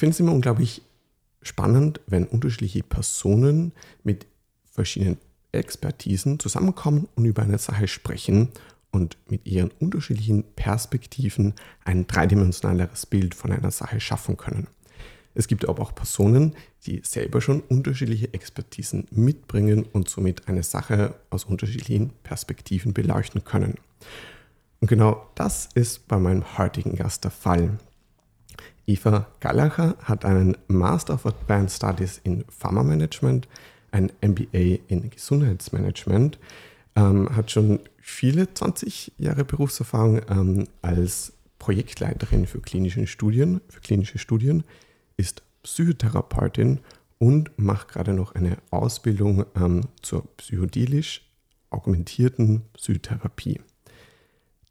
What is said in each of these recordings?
Ich finde es immer unglaublich spannend, wenn unterschiedliche Personen mit verschiedenen Expertisen zusammenkommen und über eine Sache sprechen und mit ihren unterschiedlichen Perspektiven ein dreidimensionaleres Bild von einer Sache schaffen können. Es gibt aber auch Personen, die selber schon unterschiedliche Expertisen mitbringen und somit eine Sache aus unterschiedlichen Perspektiven beleuchten können. Und genau das ist bei meinem heutigen Gast der Fall. Eva Gallacher hat einen Master of Advanced Studies in Pharma Management, ein MBA in Gesundheitsmanagement, ähm, hat schon viele 20 Jahre Berufserfahrung ähm, als Projektleiterin für klinische Studien, für klinische Studien, ist Psychotherapeutin und macht gerade noch eine Ausbildung ähm, zur psychodelisch augmentierten Psychotherapie.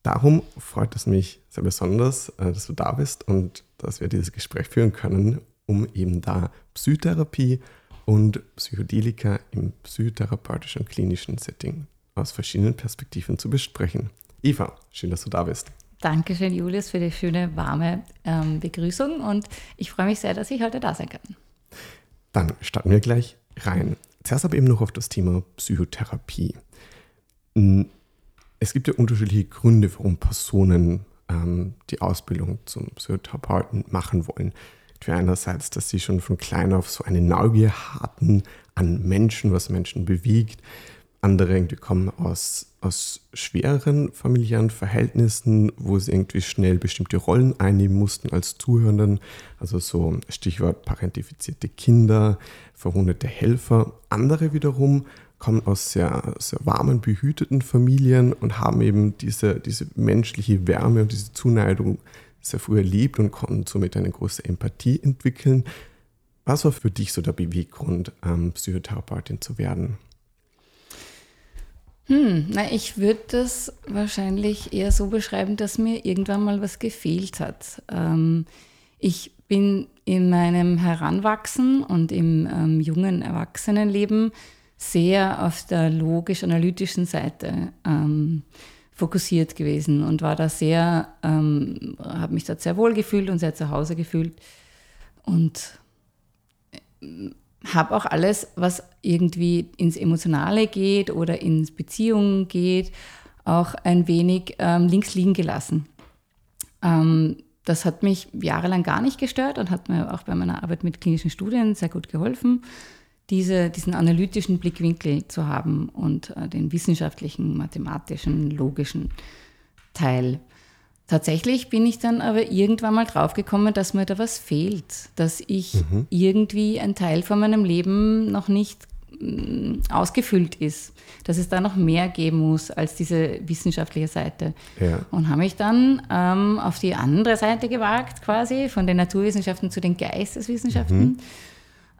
Darum freut es mich sehr besonders, äh, dass du da bist und dass wir dieses Gespräch führen können, um eben da Psychotherapie und Psychedelika im psychotherapeutischen klinischen Setting aus verschiedenen Perspektiven zu besprechen. Eva, schön, dass du da bist. Dankeschön, Julius, für die schöne, warme ähm, Begrüßung und ich freue mich sehr, dass ich heute da sein kann. Dann starten wir gleich rein. Zuerst aber eben noch auf das Thema Psychotherapie. Es gibt ja unterschiedliche Gründe, warum Personen ähm, die Ausbildung zum Psychotherapeuten machen wollen. Für einerseits, dass sie schon von klein auf so eine Neugier hatten an Menschen, was Menschen bewegt, andere irgendwie kommen aus, aus schwereren familiären Verhältnissen, wo sie irgendwie schnell bestimmte Rollen einnehmen mussten als Zuhörenden. Also so Stichwort parentifizierte Kinder, verwundete Helfer. Andere wiederum kommen aus sehr, sehr warmen, behüteten Familien und haben eben diese, diese menschliche Wärme und diese Zuneigung sehr früh erlebt und konnten somit eine große Empathie entwickeln. Was war für dich so der Beweggrund, ähm, Psychotherapeutin zu werden? Hm, na, ich würde das wahrscheinlich eher so beschreiben, dass mir irgendwann mal was gefehlt hat. Ähm, ich bin in meinem Heranwachsen und im ähm, jungen Erwachsenenleben sehr auf der logisch-analytischen Seite ähm, fokussiert gewesen und war da sehr, ähm, habe mich dort sehr wohl gefühlt und sehr zu Hause gefühlt und habe auch alles, was irgendwie ins Emotionale geht oder ins Beziehungen geht, auch ein wenig ähm, links liegen gelassen. Ähm, das hat mich jahrelang gar nicht gestört und hat mir auch bei meiner Arbeit mit klinischen Studien sehr gut geholfen, diese, diesen analytischen Blickwinkel zu haben und äh, den wissenschaftlichen, mathematischen, logischen Teil. Tatsächlich bin ich dann aber irgendwann mal draufgekommen, dass mir da was fehlt, dass ich mhm. irgendwie ein Teil von meinem Leben noch nicht mm, ausgefüllt ist, dass es da noch mehr geben muss als diese wissenschaftliche Seite. Ja. Und habe mich dann ähm, auf die andere Seite gewagt, quasi von den Naturwissenschaften zu den Geisteswissenschaften mhm.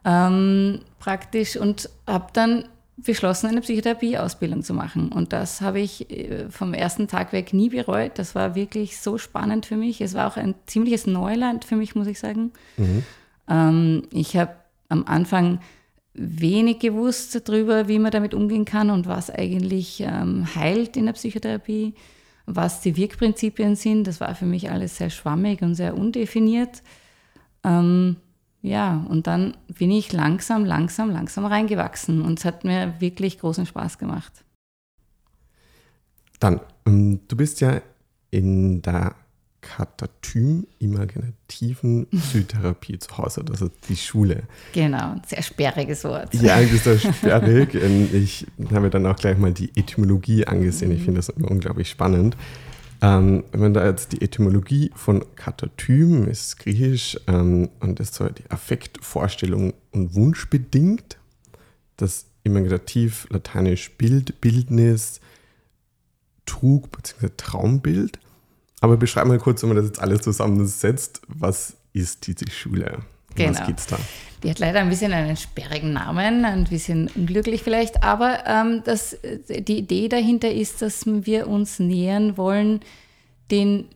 Ähm, praktisch und habe dann beschlossen, eine Psychotherapie-Ausbildung zu machen. Und das habe ich äh, vom ersten Tag weg nie bereut. Das war wirklich so spannend für mich. Es war auch ein ziemliches Neuland für mich, muss ich sagen. Mhm. Ähm, ich habe am Anfang wenig gewusst darüber, wie man damit umgehen kann und was eigentlich ähm, heilt in der Psychotherapie, was die Wirkprinzipien sind. Das war für mich alles sehr schwammig und sehr undefiniert. Ähm, ja, und dann bin ich langsam, langsam, langsam reingewachsen und es hat mir wirklich großen Spaß gemacht. Dann, ähm, du bist ja in der Katatym-imaginativen Psychotherapie zu Hause, das ist die Schule. Genau, ein sehr sperriges Wort. Ja, das ist sehr sperrig. Ähm, ich habe mir dann auch gleich mal die Etymologie angesehen. Ich finde das immer unglaublich spannend. Ähm, wenn da jetzt die Etymologie von Katatym ist griechisch ähm, und ist so die Affektvorstellung und Wunsch bedingt. Das Imaginativ, lateinisch Bild, Bildnis, Trug bzw. Traumbild. Aber beschreib mal kurz, wenn man das jetzt alles zusammensetzt, was ist diese Schule? Genau. Was geht's da? Die hat leider ein bisschen einen sperrigen Namen, ein bisschen unglücklich vielleicht, aber ähm, das, die Idee dahinter ist, dass wir uns nähern wollen den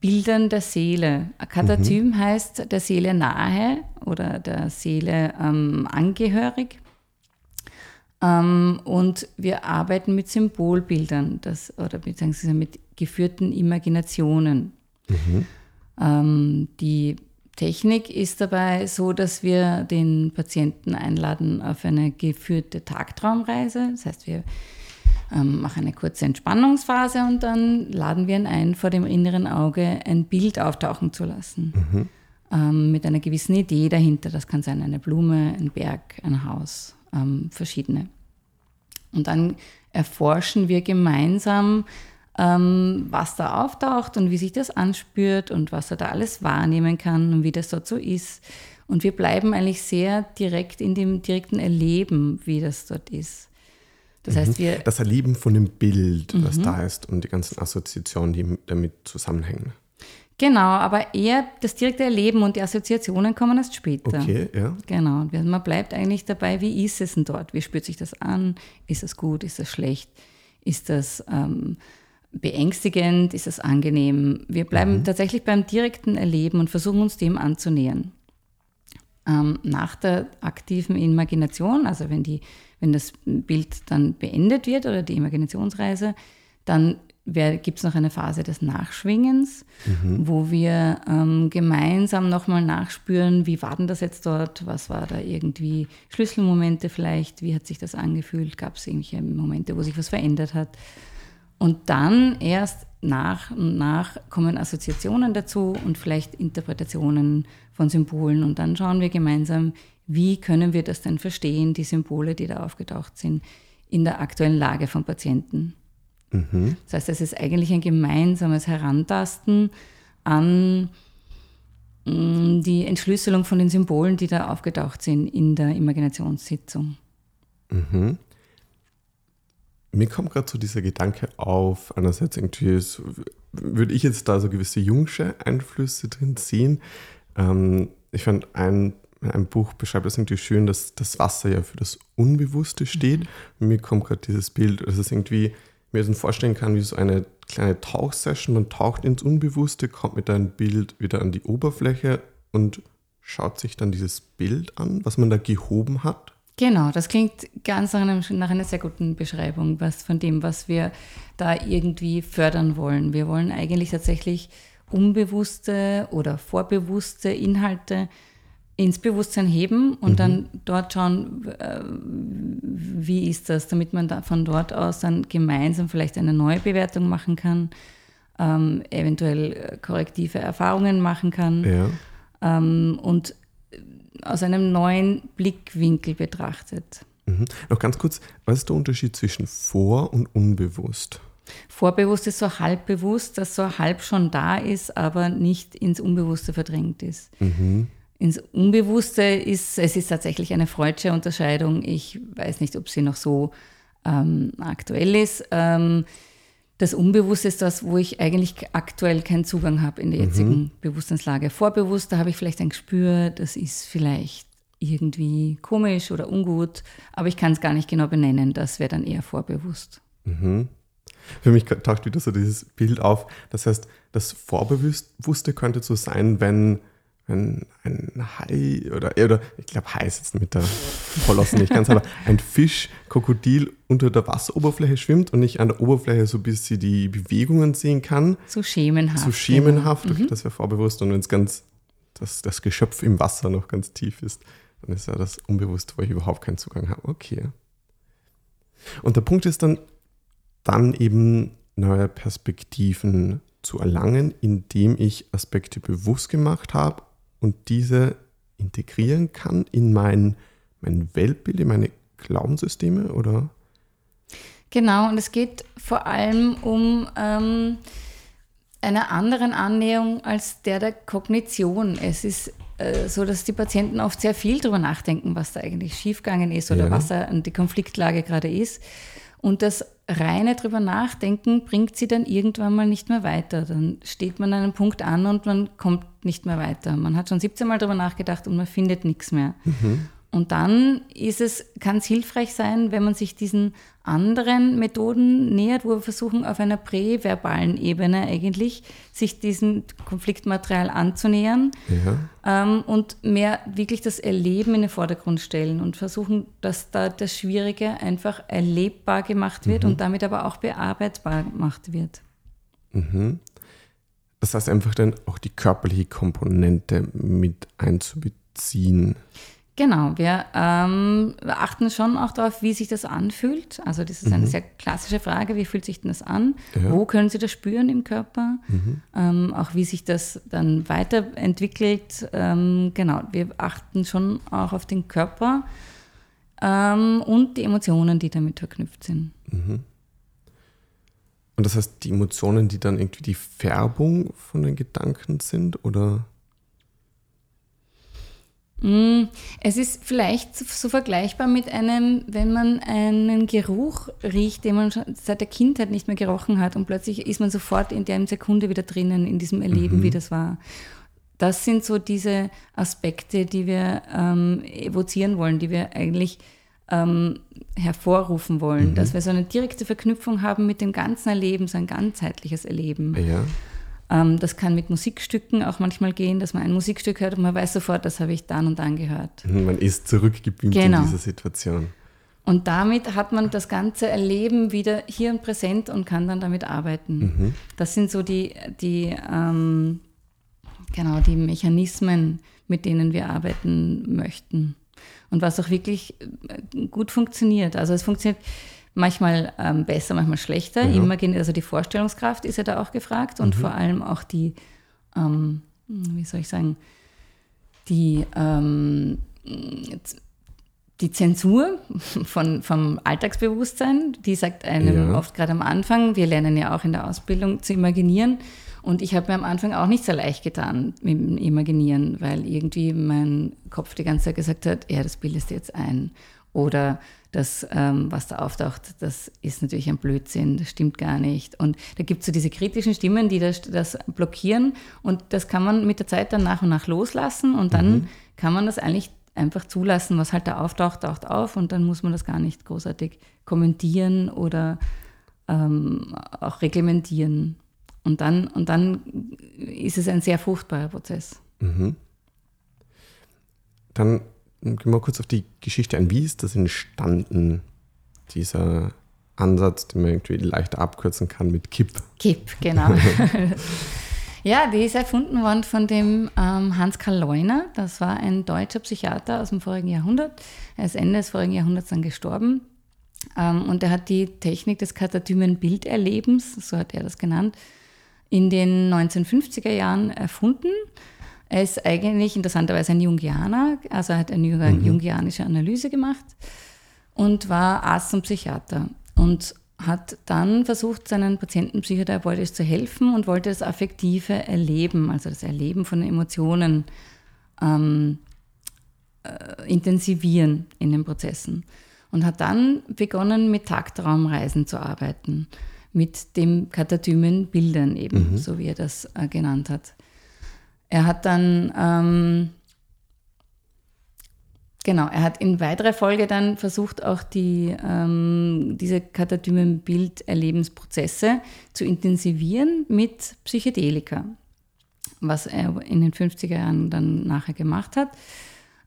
Bildern der Seele. Katatym mhm. heißt der Seele nahe oder der Seele ähm, angehörig. Ähm, und wir arbeiten mit Symbolbildern das, oder beziehungsweise mit geführten Imaginationen, mhm. ähm, die Technik ist dabei so, dass wir den Patienten einladen auf eine geführte Tagtraumreise. Das heißt, wir ähm, machen eine kurze Entspannungsphase und dann laden wir ihn ein, vor dem inneren Auge ein Bild auftauchen zu lassen. Mhm. Ähm, mit einer gewissen Idee dahinter. Das kann sein eine Blume, ein Berg, ein Haus, ähm, verschiedene. Und dann erforschen wir gemeinsam, ähm, was da auftaucht und wie sich das anspürt und was er da alles wahrnehmen kann und wie das dort so ist. Und wir bleiben eigentlich sehr direkt in dem direkten Erleben, wie das dort ist. Das heißt, mhm. wir. Das Erleben von dem Bild, mhm. was da ist und die ganzen Assoziationen, die damit zusammenhängen. Genau, aber eher das direkte Erleben und die Assoziationen kommen erst später. Okay, ja. Genau. Man bleibt eigentlich dabei, wie ist es denn dort? Wie spürt sich das an? Ist das gut? Ist das schlecht? Ist das ähm, beängstigend? Ist das angenehm? Wir bleiben mhm. tatsächlich beim direkten Erleben und versuchen uns dem anzunähern. Ähm, nach der aktiven Imagination, also wenn, die, wenn das Bild dann beendet wird oder die Imaginationsreise, dann gibt es noch eine Phase des Nachschwingens, mhm. wo wir ähm, gemeinsam nochmal nachspüren, wie war denn das jetzt dort, was war da irgendwie Schlüsselmomente vielleicht, wie hat sich das angefühlt, gab es irgendwelche Momente, wo sich was verändert hat. Und dann erst nach und nach kommen Assoziationen dazu und vielleicht Interpretationen von Symbolen. Und dann schauen wir gemeinsam, wie können wir das denn verstehen, die Symbole, die da aufgetaucht sind, in der aktuellen Lage von Patienten. Mhm. Das heißt, es ist eigentlich ein gemeinsames Herantasten an mm, die Entschlüsselung von den Symbolen, die da aufgetaucht sind in der Imaginationssitzung. Mhm. Mir kommt gerade so dieser Gedanke auf, einerseits irgendwie ist, würde ich jetzt da so gewisse jungsche Einflüsse drin sehen. Ähm, ich fand ein, ein Buch beschreibt das irgendwie schön, dass das Wasser ja für das Unbewusste steht. Mhm. Mir kommt gerade dieses Bild, dass es irgendwie mir so vorstellen kann, wie so eine kleine Tauchsession. Man taucht ins Unbewusste, kommt mit einem Bild wieder an die Oberfläche und schaut sich dann dieses Bild an, was man da gehoben hat. Genau, das klingt ganz nach, einem, nach einer sehr guten Beschreibung was von dem, was wir da irgendwie fördern wollen. Wir wollen eigentlich tatsächlich unbewusste oder vorbewusste Inhalte ins Bewusstsein heben und mhm. dann dort schauen, äh, wie ist das, damit man da von dort aus dann gemeinsam vielleicht eine neue Bewertung machen kann, ähm, eventuell äh, korrektive Erfahrungen machen kann ja. ähm, und aus einem neuen Blickwinkel betrachtet. Mhm. Noch ganz kurz, was ist der Unterschied zwischen vor und unbewusst? Vorbewusst ist so halbbewusst, dass so halb schon da ist, aber nicht ins Unbewusste verdrängt ist. Mhm ins Unbewusste ist, es ist tatsächlich eine freudsche Unterscheidung. Ich weiß nicht, ob sie noch so ähm, aktuell ist. Ähm, das Unbewusste ist das, wo ich eigentlich aktuell keinen Zugang habe in der mhm. jetzigen mhm. Bewusstseinslage. Vorbewusst, da habe ich vielleicht ein Gespür, das ist vielleicht irgendwie komisch oder ungut, aber ich kann es gar nicht genau benennen. Das wäre dann eher vorbewusst. Mhm. Für mich taucht wieder so dieses Bild auf. Das heißt, das Vorbewusste könnte so sein, wenn ein, ein Hai oder, oder ich glaube Hai ist jetzt mit der Kolossen nicht ganz, aber ein Fisch, Krokodil unter der Wasseroberfläche schwimmt und nicht an der Oberfläche so bis sie die Bewegungen sehen kann. So schemenhaft. So schemenhaft, genau. mhm. das wäre vorbewusst und wenn es ganz, das, das Geschöpf im Wasser noch ganz tief ist, dann ist ja das unbewusst, wo ich überhaupt keinen Zugang habe. Okay. Und der Punkt ist dann, dann eben neue Perspektiven zu erlangen, indem ich Aspekte bewusst gemacht habe und diese integrieren kann in mein, mein Weltbild, in meine Glaubenssysteme oder? Genau, und es geht vor allem um ähm, eine anderen Annäherung als der der Kognition. Es ist äh, so, dass die Patienten oft sehr viel darüber nachdenken, was da eigentlich schiefgegangen ist oder ja. was da die Konfliktlage gerade ist. Und das reine drüber nachdenken bringt sie dann irgendwann mal nicht mehr weiter. Dann steht man an einem Punkt an und man kommt nicht mehr weiter. Man hat schon 17 Mal drüber nachgedacht und man findet nichts mehr. Mhm. Und dann ist es, kann es hilfreich sein, wenn man sich diesen anderen Methoden nähert, wo wir versuchen, auf einer präverbalen Ebene eigentlich sich diesem Konfliktmaterial anzunähern ja. ähm, und mehr wirklich das Erleben in den Vordergrund stellen und versuchen, dass da das Schwierige einfach erlebbar gemacht wird mhm. und damit aber auch bearbeitbar gemacht wird. Mhm. Das heißt einfach dann auch die körperliche Komponente mit einzubeziehen. Genau, wir ähm, achten schon auch darauf, wie sich das anfühlt. Also das ist eine mhm. sehr klassische Frage, wie fühlt sich denn das an? Ja. Wo können Sie das spüren im Körper? Mhm. Ähm, auch wie sich das dann weiterentwickelt. Ähm, genau, wir achten schon auch auf den Körper ähm, und die Emotionen, die damit verknüpft sind. Mhm. Und das heißt, die Emotionen, die dann irgendwie die Färbung von den Gedanken sind, oder? Mm, es ist vielleicht so vergleichbar mit einem, wenn man einen Geruch riecht, den man schon seit der Kindheit nicht mehr gerochen hat und plötzlich ist man sofort in der Sekunde wieder drinnen, in diesem Erleben, mhm. wie das war. Das sind so diese Aspekte, die wir ähm, evozieren wollen, die wir eigentlich ähm, hervorrufen wollen, mhm. dass wir so eine direkte Verknüpfung haben mit dem ganzen Erleben, so ein ganzheitliches Erleben. Ja. Ähm, das kann mit Musikstücken auch manchmal gehen, dass man ein Musikstück hört und man weiß sofort, das habe ich dann und dann gehört. Mhm, man ist zurückgebeamt genau. in dieser Situation. Und damit hat man das ganze Erleben wieder hier und präsent und kann dann damit arbeiten. Mhm. Das sind so die, die, ähm, genau, die Mechanismen, mit denen wir arbeiten möchten. Und was auch wirklich äh, gut funktioniert. Also es funktioniert manchmal ähm, besser, manchmal schlechter. Ja. Immer, also die Vorstellungskraft ist ja da auch gefragt und mhm. vor allem auch die, ähm, wie soll ich sagen, die, ähm, die Zensur von, vom Alltagsbewusstsein, die sagt einem ja. oft gerade am Anfang, wir lernen ja auch in der Ausbildung zu imaginieren. Und ich habe mir am Anfang auch nicht so leicht getan mit dem Imaginieren, weil irgendwie mein Kopf die ganze Zeit gesagt hat, ja, das bildest du jetzt ein. Oder das, ähm, was da auftaucht, das ist natürlich ein Blödsinn, das stimmt gar nicht. Und da gibt es so diese kritischen Stimmen, die das, das, blockieren. Und das kann man mit der Zeit dann nach und nach loslassen. Und dann mhm. kann man das eigentlich einfach zulassen, was halt da auftaucht, taucht auf. Und dann muss man das gar nicht großartig kommentieren oder ähm, auch reglementieren. Und dann, und dann ist es ein sehr fruchtbarer Prozess. Mhm. Dann gehen wir kurz auf die Geschichte ein. Wie ist das entstanden, dieser Ansatz, den man irgendwie leichter abkürzen kann mit KIP? KIP, genau. ja, die ist erfunden worden von dem ähm, Hans-Karl Leuner. Das war ein deutscher Psychiater aus dem vorigen Jahrhundert. Er ist Ende des vorigen Jahrhunderts dann gestorben. Ähm, und er hat die Technik des katatymen Bilderlebens, so hat er das genannt, in den 1950er Jahren erfunden er ist eigentlich interessanterweise ein Jungianer, also er hat eine mhm. jungianische Analyse gemacht und war Arzt und Psychiater und hat dann versucht, seinen Patienten psychotherapeutisch zu helfen und wollte das affektive Erleben, also das Erleben von Emotionen, ähm, äh, intensivieren in den Prozessen. Und hat dann begonnen, mit Tagtraumreisen zu arbeiten, mit dem Katatymen Bildern eben, mhm. so wie er das äh, genannt hat. Er hat dann, ähm, genau, er hat in weiterer Folge dann versucht, auch die, ähm, diese katatymen Bilderlebensprozesse zu intensivieren mit Psychedelika, was er in den 50er Jahren dann nachher gemacht hat.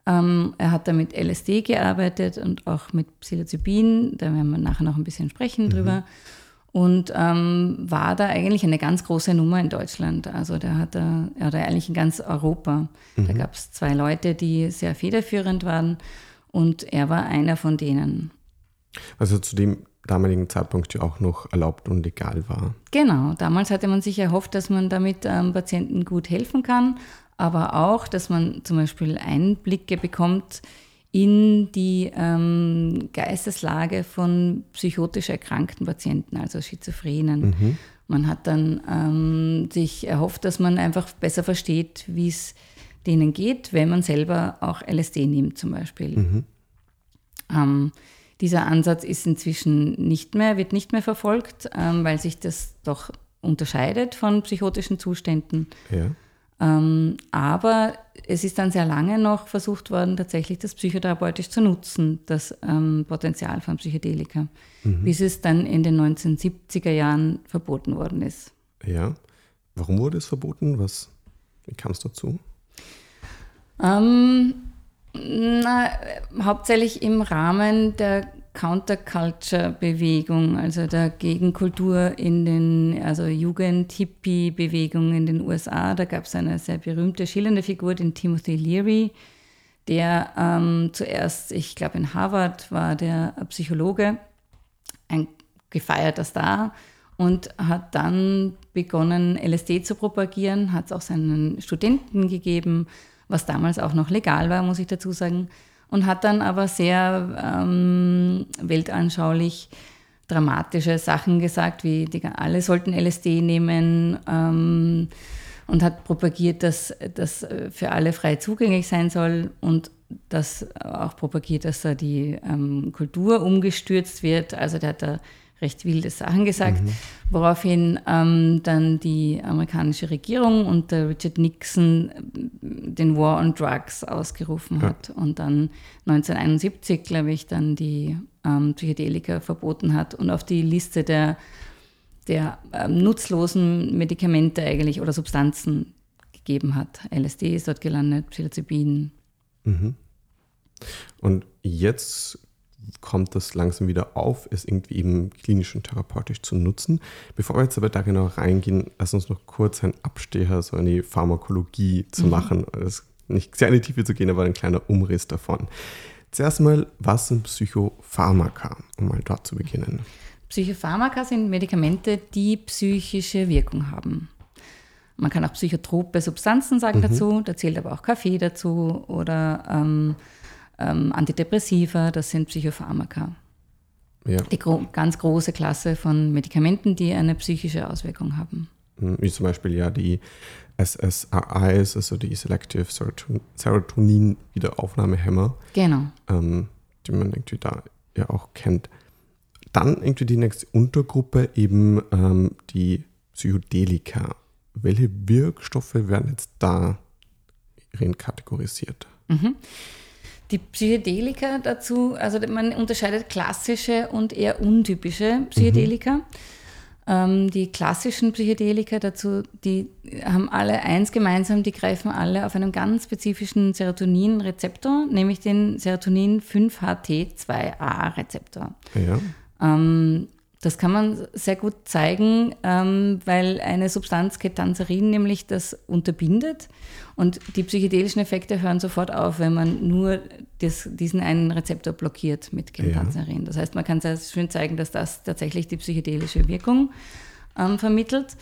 Ähm, er hat da mit LSD gearbeitet und auch mit Psilocybin, da werden wir nachher noch ein bisschen sprechen mhm. drüber und ähm, war da eigentlich eine ganz große Nummer in Deutschland. Also der hat er, oder eigentlich in ganz Europa. Mhm. Da gab es zwei Leute, die sehr federführend waren und er war einer von denen. Also zu dem damaligen Zeitpunkt ja auch noch erlaubt und legal war. Genau, damals hatte man sich erhofft, dass man damit ähm, Patienten gut helfen kann, aber auch, dass man zum Beispiel Einblicke bekommt in die ähm, Geisteslage von psychotisch erkrankten Patienten, also Schizophrenen. Mhm. Man hat dann ähm, sich erhofft, dass man einfach besser versteht, wie es denen geht, wenn man selber auch LSD nimmt zum Beispiel. Mhm. Ähm, dieser Ansatz ist inzwischen nicht mehr, wird nicht mehr verfolgt, ähm, weil sich das doch unterscheidet von psychotischen Zuständen. Ja. Ähm, aber es ist dann sehr lange noch versucht worden, tatsächlich das psychotherapeutisch zu nutzen, das ähm, Potenzial von Psychedelika, mhm. bis es dann in den 1970er Jahren verboten worden ist. Ja, warum wurde es verboten? Was, wie kam es dazu? Ähm, na, hauptsächlich im Rahmen der Counterculture-Bewegung, also der Gegenkultur in den, also Jugend-Hippie-Bewegung in den USA. Da gab es eine sehr berühmte, schillernde Figur, den Timothy Leary, der ähm, zuerst, ich glaube in Harvard war der Psychologe, ein gefeierter Star und hat dann begonnen, LSD zu propagieren, hat es auch seinen Studenten gegeben, was damals auch noch legal war, muss ich dazu sagen, und hat dann aber sehr ähm, weltanschaulich dramatische Sachen gesagt, wie die, alle sollten LSD nehmen ähm, und hat propagiert, dass das für alle frei zugänglich sein soll und das auch propagiert, dass da die ähm, Kultur umgestürzt wird. Also der hat da recht wilde Sachen gesagt, mhm. woraufhin ähm, dann die amerikanische Regierung unter Richard Nixon äh, den War on Drugs ausgerufen ja. hat und dann 1971, glaube ich, dann die ähm, Psychedelika verboten hat und auf die Liste der, der ähm, nutzlosen Medikamente eigentlich oder Substanzen gegeben hat. LSD ist dort gelandet, Psilocybin. Mhm. Und jetzt kommt das langsam wieder auf, es irgendwie eben klinisch und therapeutisch zu nutzen. Bevor wir jetzt aber da genau reingehen, lass uns noch kurz einen Abstecher so in die Pharmakologie zu mhm. machen. Das nicht sehr in die Tiefe zu gehen, aber ein kleiner Umriss davon. Zuerst mal, was sind Psychopharmaka, um mal dort zu beginnen? Psychopharmaka sind Medikamente, die psychische Wirkung haben. Man kann auch psychotrope Substanzen sagen mhm. dazu, da zählt aber auch Kaffee dazu oder ähm, ähm, Antidepressiva, das sind Psychopharmaka. Ja. Die gro ganz große Klasse von Medikamenten, die eine psychische Auswirkung haben. Hm, wie zum Beispiel ja die SSRIs, also die Selective Serotonin-Wiederaufnahmehämmer. Genau. Ähm, die man irgendwie da ja auch kennt. Dann irgendwie die nächste Untergruppe eben ähm, die Psychedelika. Welche Wirkstoffe werden jetzt da kategorisiert? Mhm. Die Psychedelika dazu, also man unterscheidet klassische und eher untypische Psychedelika. Mhm. Ähm, die klassischen Psychedelika dazu, die haben alle eins gemeinsam, die greifen alle auf einen ganz spezifischen Serotonin-Rezeptor, nämlich den Serotonin 5-HT2A-Rezeptor. Ja. Ähm, das kann man sehr gut zeigen, ähm, weil eine Substanz Ketanserin nämlich das unterbindet und die psychedelischen Effekte hören sofort auf, wenn man nur das, diesen einen Rezeptor blockiert mit Ketanserin. Ja. Das heißt, man kann sehr schön zeigen, dass das tatsächlich die psychedelische Wirkung ähm, vermittelt.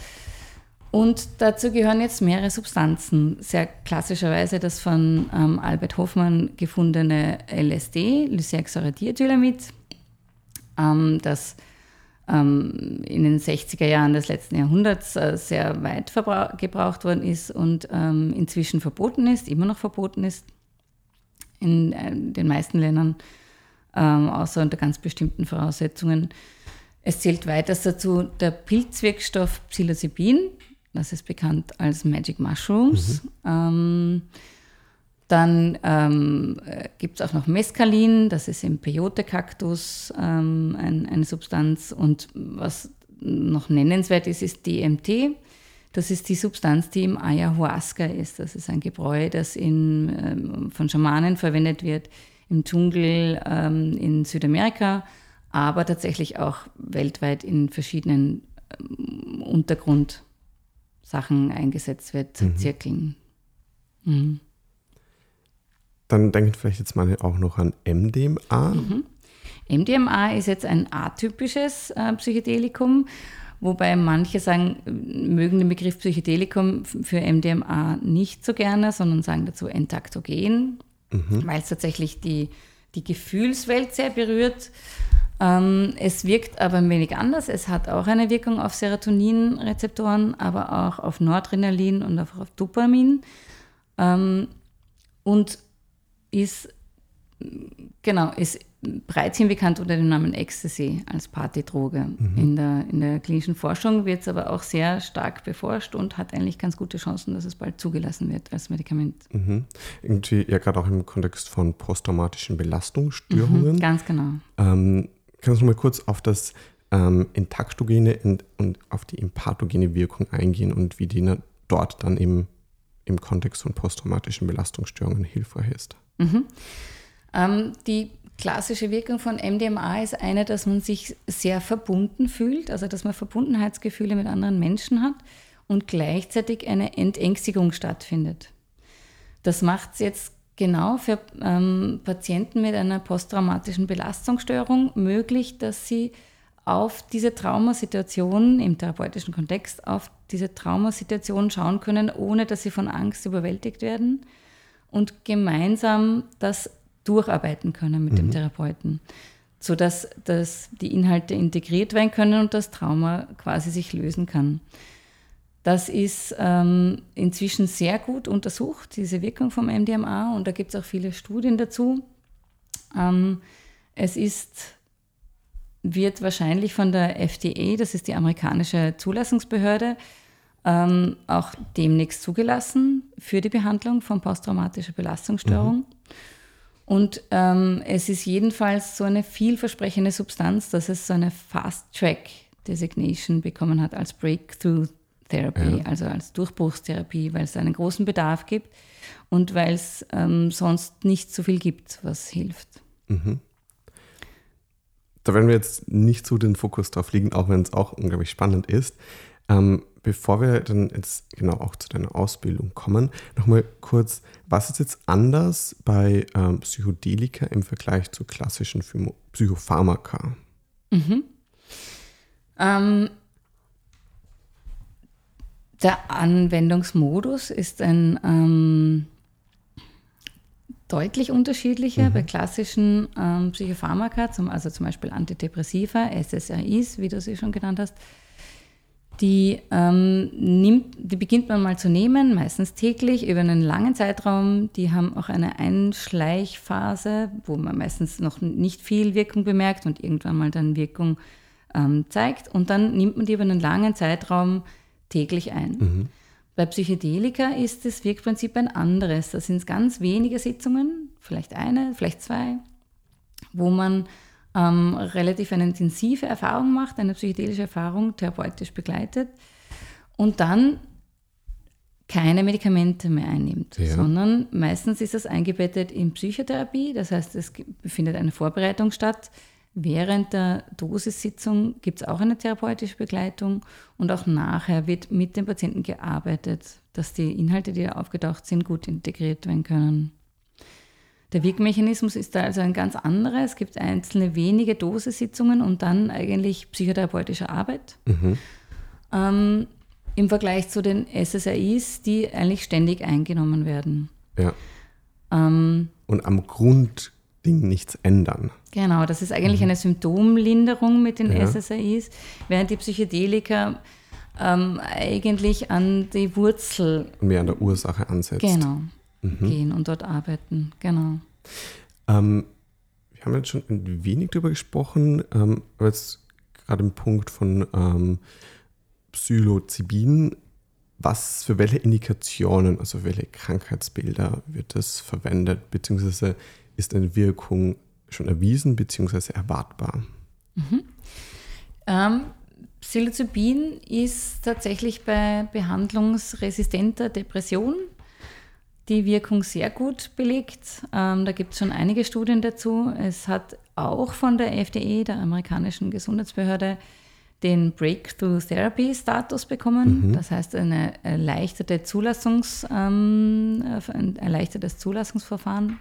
Und dazu gehören jetzt mehrere Substanzen. Sehr klassischerweise das von ähm, Albert Hoffmann gefundene LSD, Lysergxoradierdylamid, ähm, das ähm, in den 60er Jahren des letzten Jahrhunderts äh, sehr weit gebraucht worden ist und ähm, inzwischen verboten ist, immer noch verboten ist in äh, den meisten Ländern, ähm, außer unter ganz bestimmten Voraussetzungen. Es zählt weiters dazu der Pilzwirkstoff Psilocybin, das ist bekannt als Magic Mushrooms. Mhm. Dann ähm, gibt es auch noch Mescalin, das ist im Peyote-Kaktus ähm, ein, eine Substanz. Und was noch nennenswert ist, ist DMT. Das ist die Substanz, die im Ayahuasca ist. Das ist ein Gebräu, das in, ähm, von Schamanen verwendet wird, im Dschungel ähm, in Südamerika, aber tatsächlich auch weltweit in verschiedenen ähm, Untergrundsachen eingesetzt wird, mhm. Zirkeln. Mhm. Dann denken vielleicht jetzt mal auch noch an MDMA. Mhm. MDMA ist jetzt ein atypisches äh, Psychedelikum, wobei manche sagen, mögen den Begriff Psychedelikum für MDMA nicht so gerne, sondern sagen dazu entaktogen, mhm. weil es tatsächlich die, die Gefühlswelt sehr berührt. Ähm, es wirkt aber ein wenig anders. Es hat auch eine Wirkung auf Serotoninrezeptoren, aber auch auf Noradrenalin und auf Dopamin. Ähm, und ist, genau, ist breithin bekannt unter dem Namen Ecstasy als Partydroge. Mhm. In, der, in der klinischen Forschung wird es aber auch sehr stark beforscht und hat eigentlich ganz gute Chancen, dass es bald zugelassen wird als Medikament. Mhm. Irgendwie ja gerade auch im Kontext von posttraumatischen Belastungsstörungen. Mhm, ganz genau. Ähm, kannst du mal kurz auf das ähm, Intaktogene und, und auf die empathogene Wirkung eingehen und wie die dort dann im, im Kontext von posttraumatischen Belastungsstörungen hilfreich ist? Mhm. Ähm, die klassische Wirkung von MDMA ist eine, dass man sich sehr verbunden fühlt, also dass man Verbundenheitsgefühle mit anderen Menschen hat und gleichzeitig eine Entängstigung stattfindet. Das macht es jetzt genau für ähm, Patienten mit einer posttraumatischen Belastungsstörung möglich, dass sie auf diese Traumasituation im therapeutischen Kontext, auf diese Traumasituation schauen können, ohne dass sie von Angst überwältigt werden und gemeinsam das durcharbeiten können mit mhm. dem Therapeuten, sodass dass die Inhalte integriert werden können und das Trauma quasi sich lösen kann. Das ist ähm, inzwischen sehr gut untersucht, diese Wirkung vom MDMA, und da gibt es auch viele Studien dazu. Ähm, es ist, wird wahrscheinlich von der FDA, das ist die amerikanische Zulassungsbehörde, ähm, auch demnächst zugelassen für die Behandlung von posttraumatischer Belastungsstörung. Mhm. Und ähm, es ist jedenfalls so eine vielversprechende Substanz, dass es so eine Fast-Track-Designation bekommen hat als Breakthrough Therapy, ja. also als Durchbruchstherapie, weil es einen großen Bedarf gibt und weil es ähm, sonst nicht so viel gibt, was hilft. Mhm. Da werden wir jetzt nicht so den Fokus drauf legen, auch wenn es auch unglaublich spannend ist. Ähm, bevor wir dann jetzt genau auch zu deiner Ausbildung kommen, nochmal kurz, was ist jetzt anders bei ähm, Psychedelika im Vergleich zu klassischen Psychopharmaka? Mhm. Ähm, der Anwendungsmodus ist ein ähm, deutlich unterschiedlicher. Mhm. Bei klassischen ähm, Psychopharmaka, zum, also zum Beispiel Antidepressiva, SSRIs, wie du sie schon genannt hast, die, ähm, nimmt, die beginnt man mal zu nehmen, meistens täglich über einen langen Zeitraum. Die haben auch eine Einschleichphase, wo man meistens noch nicht viel Wirkung bemerkt und irgendwann mal dann Wirkung ähm, zeigt. Und dann nimmt man die über einen langen Zeitraum täglich ein. Mhm. Bei Psychedelika ist das Wirkprinzip ein anderes. Da sind es ganz wenige Sitzungen, vielleicht eine, vielleicht zwei, wo man ähm, relativ eine intensive Erfahrung macht, eine psychedelische Erfahrung therapeutisch begleitet und dann keine Medikamente mehr einnimmt, ja. sondern meistens ist es eingebettet in Psychotherapie. Das heißt, es findet eine Vorbereitung statt Während der Dosissitzung gibt es auch eine therapeutische Begleitung und auch nachher wird mit dem Patienten gearbeitet, dass die Inhalte, die da aufgetaucht sind, gut integriert werden können. Der Wirkmechanismus ist da also ein ganz anderer. Es gibt einzelne wenige Dosisitzungen und dann eigentlich psychotherapeutische Arbeit. Mhm. Ähm, Im Vergleich zu den SSRIs, die eigentlich ständig eingenommen werden. Ja. Ähm, und am Grund Ding nichts ändern. Genau, das ist eigentlich mhm. eine Symptomlinderung mit den ja. SSRIs, während die Psychedelika ähm, eigentlich an die Wurzel. Mehr an der Ursache ansetzt. Genau. Mhm. Gehen und dort arbeiten. Genau. Ähm, wir haben jetzt schon ein wenig darüber gesprochen, ähm, aber jetzt gerade im Punkt von ähm, Psilocybin. Was für welche Indikationen, also welche Krankheitsbilder wird das verwendet, beziehungsweise ist eine Wirkung schon erwiesen bzw. erwartbar? Mhm. Ähm, Psilocybin ist tatsächlich bei behandlungsresistenter Depression die Wirkung sehr gut belegt. Ähm, da gibt es schon einige Studien dazu. Es hat auch von der FDA, der amerikanischen Gesundheitsbehörde, den Breakthrough Therapy Status bekommen. Mhm. Das heißt, eine erleichterte Zulassungs, ähm, ein erleichtertes Zulassungsverfahren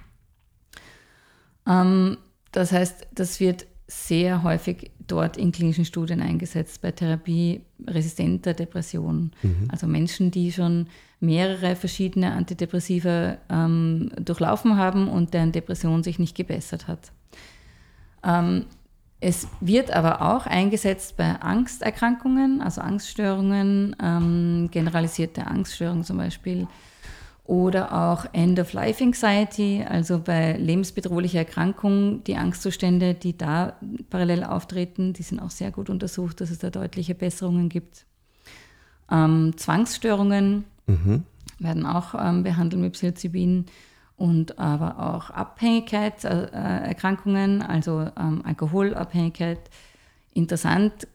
das heißt, das wird sehr häufig dort in klinischen Studien eingesetzt bei Therapie resistenter Depressionen. Mhm. Also Menschen, die schon mehrere verschiedene Antidepressiva ähm, durchlaufen haben und deren Depression sich nicht gebessert hat. Ähm, es wird aber auch eingesetzt bei Angsterkrankungen, also Angststörungen, ähm, generalisierte Angststörungen zum Beispiel, oder auch End-of-Life-Anxiety, also bei lebensbedrohlicher Erkrankung, die Angstzustände, die da parallel auftreten, die sind auch sehr gut untersucht, dass es da deutliche Besserungen gibt. Ähm, Zwangsstörungen mhm. werden auch ähm, behandelt mit Psilocybin und aber auch Abhängigkeitserkrankungen, äh, also ähm, Alkoholabhängigkeit. Interessant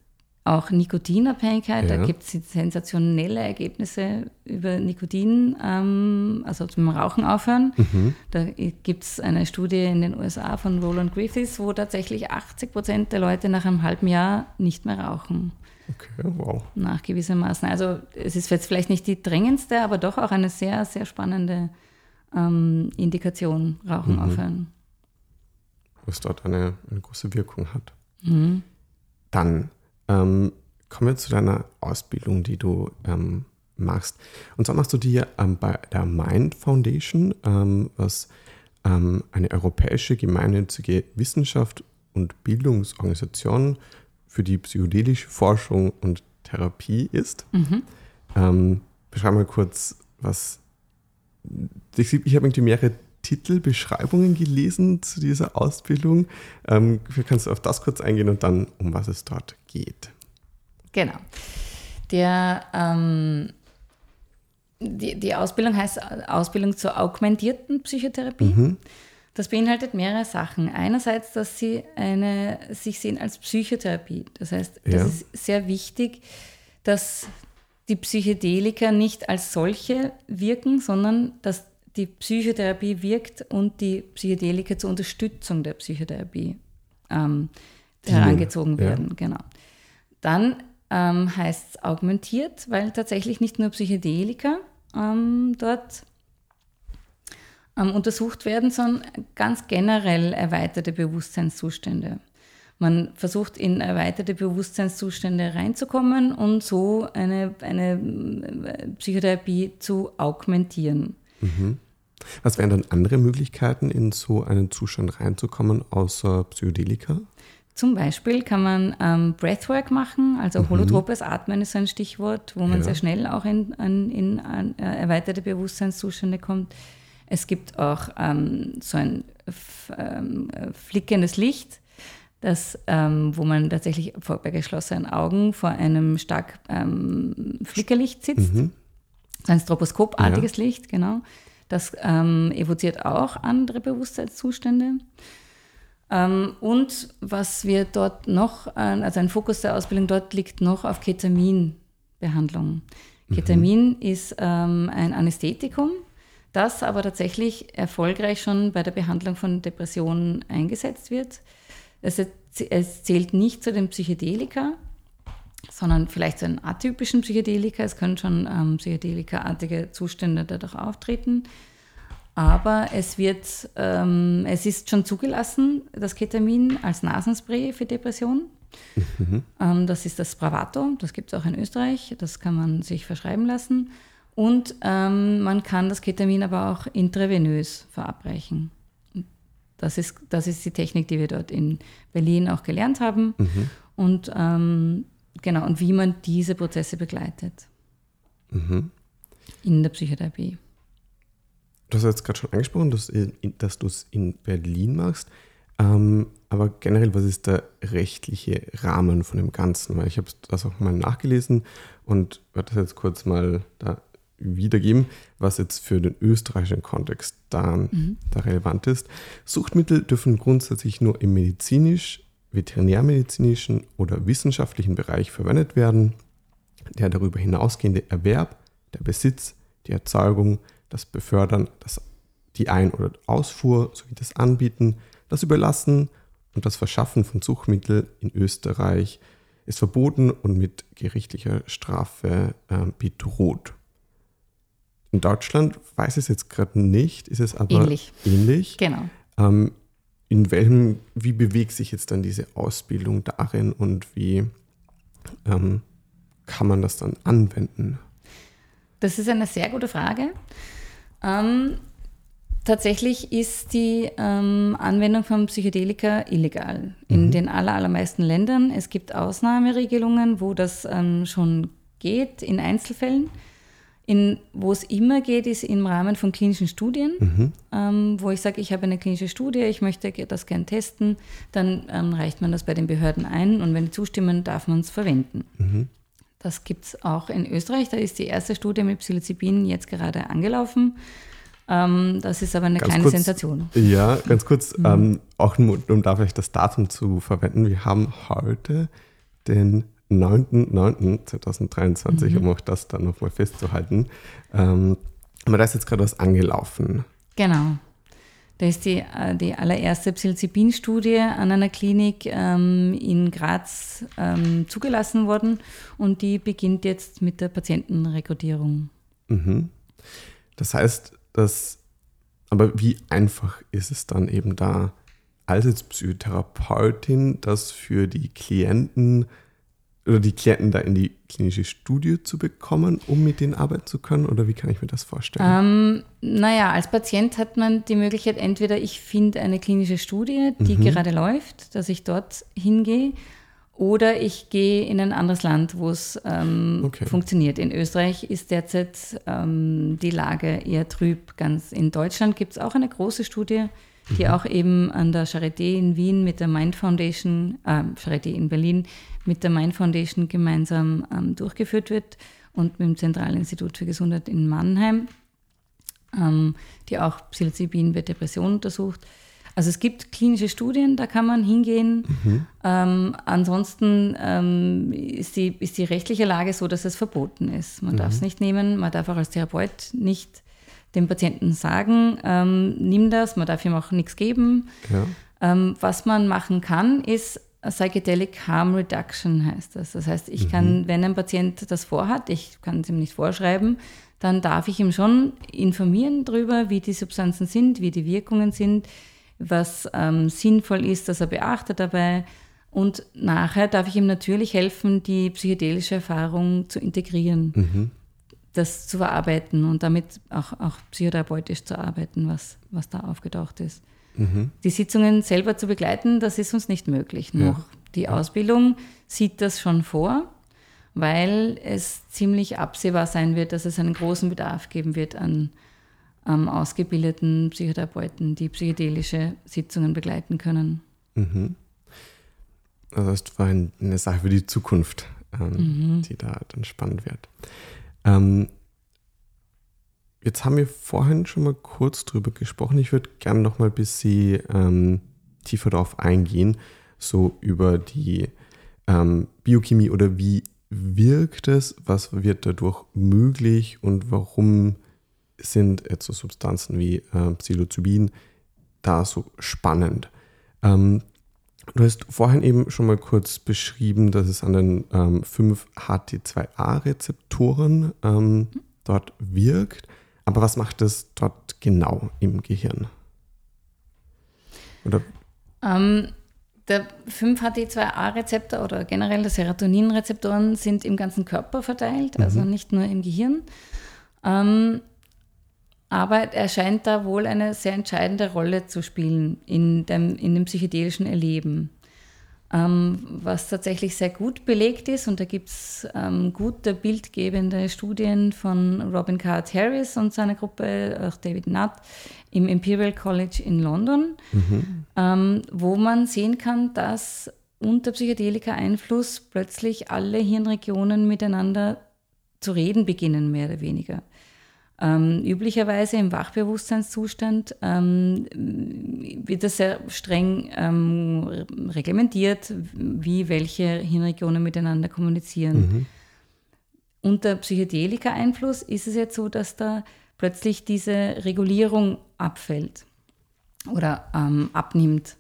auch Nikotinabhängigkeit. Ja. Da gibt es sensationelle Ergebnisse über Nikotin, ähm, also zum Rauchen aufhören. Mhm. Da gibt es eine Studie in den USA von Roland Griffiths, wo tatsächlich 80 Prozent der Leute nach einem halben Jahr nicht mehr rauchen. Okay, wow. Nachgewiesenermaßen. Also es ist jetzt vielleicht nicht die drängendste, aber doch auch eine sehr, sehr spannende ähm, Indikation, Rauchen Mhm. aufhören. Was dort eine, eine große Wirkung hat. Mhm. Dann ähm, kommen wir zu deiner Ausbildung, die du ähm, machst. Und zwar machst du die ähm, bei der Mind Foundation, ähm, was ähm, eine europäische gemeinnützige Wissenschaft und Bildungsorganisation für die psychedelische Forschung und Therapie ist. Mhm. Ähm, beschreib mal kurz, was. Ich, ich habe irgendwie mehrere Titelbeschreibungen gelesen zu dieser Ausbildung. Ähm, vielleicht kannst du auf das kurz eingehen und dann, um was es dort geht. Genau. Der, ähm, die, die Ausbildung heißt Ausbildung zur augmentierten Psychotherapie. Mhm. Das beinhaltet mehrere Sachen. Einerseits, dass sie eine, sich sehen als Psychotherapie. Das heißt, Ja. das ist sehr wichtig, dass die Psychedelika nicht als solche wirken, sondern dass die Psychotherapie wirkt und die Psychedelika zur Unterstützung der Psychotherapie ähm, herangezogen ja. werden. Genau. Dann ähm, heißt es augmentiert, weil tatsächlich nicht nur Psychedelika ähm, dort ähm, untersucht werden, sondern ganz generell erweiterte Bewusstseinszustände. Man versucht in erweiterte Bewusstseinszustände reinzukommen und so eine, eine äh, Psychotherapie zu augmentieren. Was wären dann andere Möglichkeiten, in so einen Zustand reinzukommen, außer Psychedelika? Zum Beispiel kann man ähm, Breathwork machen, also holotropes Atmen ist so ein Stichwort, wo man Ja. sehr schnell auch in, in, in an, äh, erweiterte Bewusstseinszustände kommt. Es gibt auch ähm, so ein ähm, äh, flickendes Licht, das, ähm, wo man tatsächlich vor, bei geschlossenen Augen vor einem stark ähm, Flickerlicht sitzt. Mhm. So ein stroboskopartiges Licht, genau. Das ähm, evoziert auch andere Bewusstseinszustände. Ähm, und was wir dort noch, äh, also ein Fokus der Ausbildung dort liegt noch auf Ketaminbehandlung. Ketamin ist ähm, ein Anästhetikum, das aber tatsächlich erfolgreich schon bei der Behandlung von Depressionen eingesetzt wird. Es, es zählt nicht zu den Psychedelika, sondern vielleicht zu einen atypischen Psychedelika. Es können schon ähm, Psychedelika-artige Zustände dadurch auftreten. Aber es wird, ähm, es ist schon zugelassen, das Ketamin als Nasenspray für Depressionen. Ähm, das ist das Spravato, das gibt es auch in Österreich, das kann man sich verschreiben lassen. Und ähm, man kann das Ketamin aber auch intravenös verabreichen. Das ist, das ist die Technik, die wir dort in Berlin auch gelernt haben. Und ähm, genau, und wie man diese Prozesse begleitet Mhm. in der Psychotherapie. Du hast jetzt gerade schon angesprochen, dass, dass du es in Berlin machst. Ähm, aber generell, was ist der rechtliche Rahmen von dem Ganzen? Weil ich habe das auch mal nachgelesen und werde das jetzt kurz mal da wiedergeben, was jetzt für den österreichischen Kontext da, da relevant ist. Suchtmittel dürfen grundsätzlich nur im medizinisch, veterinärmedizinischen oder wissenschaftlichen Bereich verwendet werden. Der darüber hinausgehende Erwerb, der Besitz, die Erzeugung, das Befördern, das, die Ein- oder Ausfuhr sowie das Anbieten, das Überlassen und das Verschaffen von Suchtmitteln in Österreich ist verboten und mit gerichtlicher Strafe äh, bedroht. In Deutschland weiß ich es jetzt gerade nicht, ist es aber Ähnlich. ähnlich. Genau. Ähm, in welchem, wie bewegt sich jetzt dann diese Ausbildung darin und wie ähm, kann man das dann anwenden? Das ist eine sehr gute Frage. Ähm, tatsächlich ist die ähm, Anwendung von Psychedelika illegal in den aller, allermeisten Ländern. Es gibt Ausnahmeregelungen, wo das ähm, schon geht, in Einzelfällen. In, wo es immer geht, ist im Rahmen von klinischen Studien, ähm, wo ich sage, ich habe eine klinische Studie, ich möchte das gern testen, dann ähm, reicht man das bei den Behörden ein und wenn die zustimmen, darf man es verwenden. Das gibt es auch in Österreich. Da ist die erste Studie mit Psilocybin jetzt gerade angelaufen. Ähm, das ist aber eine Ganz kleine kurz- Sensation. Ja, ganz kurz, ähm, auch nur, um da vielleicht das Datum zu verwenden. Wir haben heute den 9.9.2023, mhm. um auch das dann nochmal festzuhalten. Ähm, aber da ist jetzt gerade was angelaufen. Genau. Da ist die, äh, die allererste Psilocybin-Studie an einer Klinik ähm, in Graz ähm, zugelassen worden und die beginnt jetzt mit der Patientenrekrutierung. Mhm. Das heißt, dass, aber wie einfach ist es dann eben da als Psychotherapeutin, das für die Klienten oder die Klienten da in die klinische Studie zu bekommen, um mit denen arbeiten zu können? Oder wie kann ich mir das vorstellen? Ähm, naja, als Patient hat man die Möglichkeit, entweder ich finde eine klinische Studie, die mhm. gerade läuft, dass ich dort hingehe, oder ich gehe in ein anderes Land, wo es ähm, okay. funktioniert. In Österreich ist derzeit ähm, die Lage eher trüb. Ganz in Deutschland gibt es auch eine große Studie, die mhm. auch eben an der Charité in Wien mit der Mind Foundation, äh, Charité in Berlin mit der Mind Foundation gemeinsam ähm, durchgeführt wird und mit dem Zentralinstitut für Gesundheit in Mannheim, ähm, die auch Psilocybin bei Depressionen untersucht. Also es gibt klinische Studien, da kann man hingehen. Mhm. Ähm, ansonsten ähm, ist, die, ist die rechtliche Lage so, dass es verboten ist. Man mhm. darf es nicht nehmen, man darf auch als Therapeut nicht dem Patienten sagen, ähm, nimm das, man darf ihm auch nichts geben. Ja. Ähm, was man machen kann, ist Psychedelic Harm Reduction heißt das. Das heißt, ich mhm. kann, wenn ein Patient das vorhat, ich kann es ihm nicht vorschreiben, dann darf ich ihm schon informieren darüber, wie die Substanzen sind, wie die Wirkungen sind, was ähm, sinnvoll ist, dass er beachtet dabei. Und nachher darf ich ihm natürlich helfen, die psychedelische Erfahrung zu integrieren, mhm. das zu verarbeiten und damit auch, auch psychotherapeutisch zu arbeiten, was, was da aufgetaucht ist. Mhm. Die Sitzungen selber zu begleiten, das ist uns nicht möglich noch. Ja. Die Ausbildung sieht das schon vor, weil es ziemlich absehbar sein wird, dass es einen großen Bedarf geben wird an ähm, ausgebildeten Psychotherapeuten, die psychedelische Sitzungen begleiten können. Mhm. Also das war eine Sache für die Zukunft, ähm, mhm. die da dann spannend wird. Ähm, Jetzt haben wir vorhin schon mal kurz drüber gesprochen. Ich würde gerne noch mal ein bisschen ähm, tiefer darauf eingehen, so über die ähm, Biochemie oder wie wirkt es, was wird dadurch möglich und warum sind jetzt so Substanzen wie äh, Psilocybin da so spannend. Ähm, du hast vorhin eben schon mal kurz beschrieben, dass es an den ähm, 5 HT2A-Rezeptoren ähm, dort wirkt. Aber was macht es dort genau im Gehirn? Oder? Ähm, der 5-HT2A-Rezeptor oder generell der Serotonin-Rezeptoren sind im ganzen Körper verteilt, also mhm. nicht nur im Gehirn. Ähm, aber er scheint da wohl eine sehr entscheidende Rolle zu spielen in dem, in dem psychedelischen Erleben. Ähm, was tatsächlich sehr gut belegt ist. Und da gibt es ähm, gute bildgebende Studien von Robin Card Harris und seiner Gruppe, auch David Nutt, im Imperial College in London, mhm. ähm, wo man sehen kann, dass unter Psychedelika-Einfluss plötzlich alle Hirnregionen miteinander zu reden beginnen, mehr oder weniger. Ähm, üblicherweise im Wachbewusstseinszustand ähm, wird das sehr streng ähm, reglementiert, wie welche Hirnregionen miteinander kommunizieren. Mhm. Unter Psychedelika-Einfluss ist es jetzt so, dass da plötzlich diese Regulierung abfällt oder ähm, abnimmt.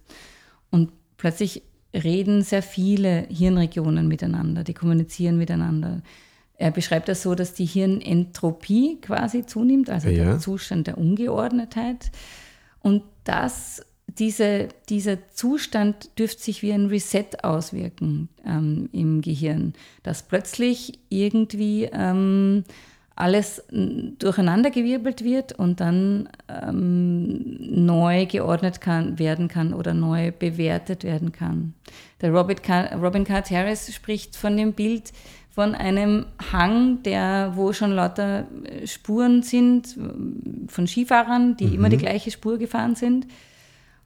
Und plötzlich reden sehr viele Hirnregionen miteinander, die kommunizieren miteinander. Er beschreibt das so, dass die Hirnentropie quasi zunimmt, also ja. der Zustand der Ungeordnetheit. Und das, diese, dieser Zustand dürfte sich wie ein Reset auswirken ähm, im Gehirn, dass plötzlich irgendwie ähm, alles durcheinandergewirbelt wird und dann ähm, neu geordnet kann, werden kann oder neu bewertet werden kann. Der Robert Robin Card Harris spricht von dem Bild, von einem Hang, der, wo schon lauter äh, Spuren sind von Skifahrern, die mhm. immer die gleiche Spur gefahren sind.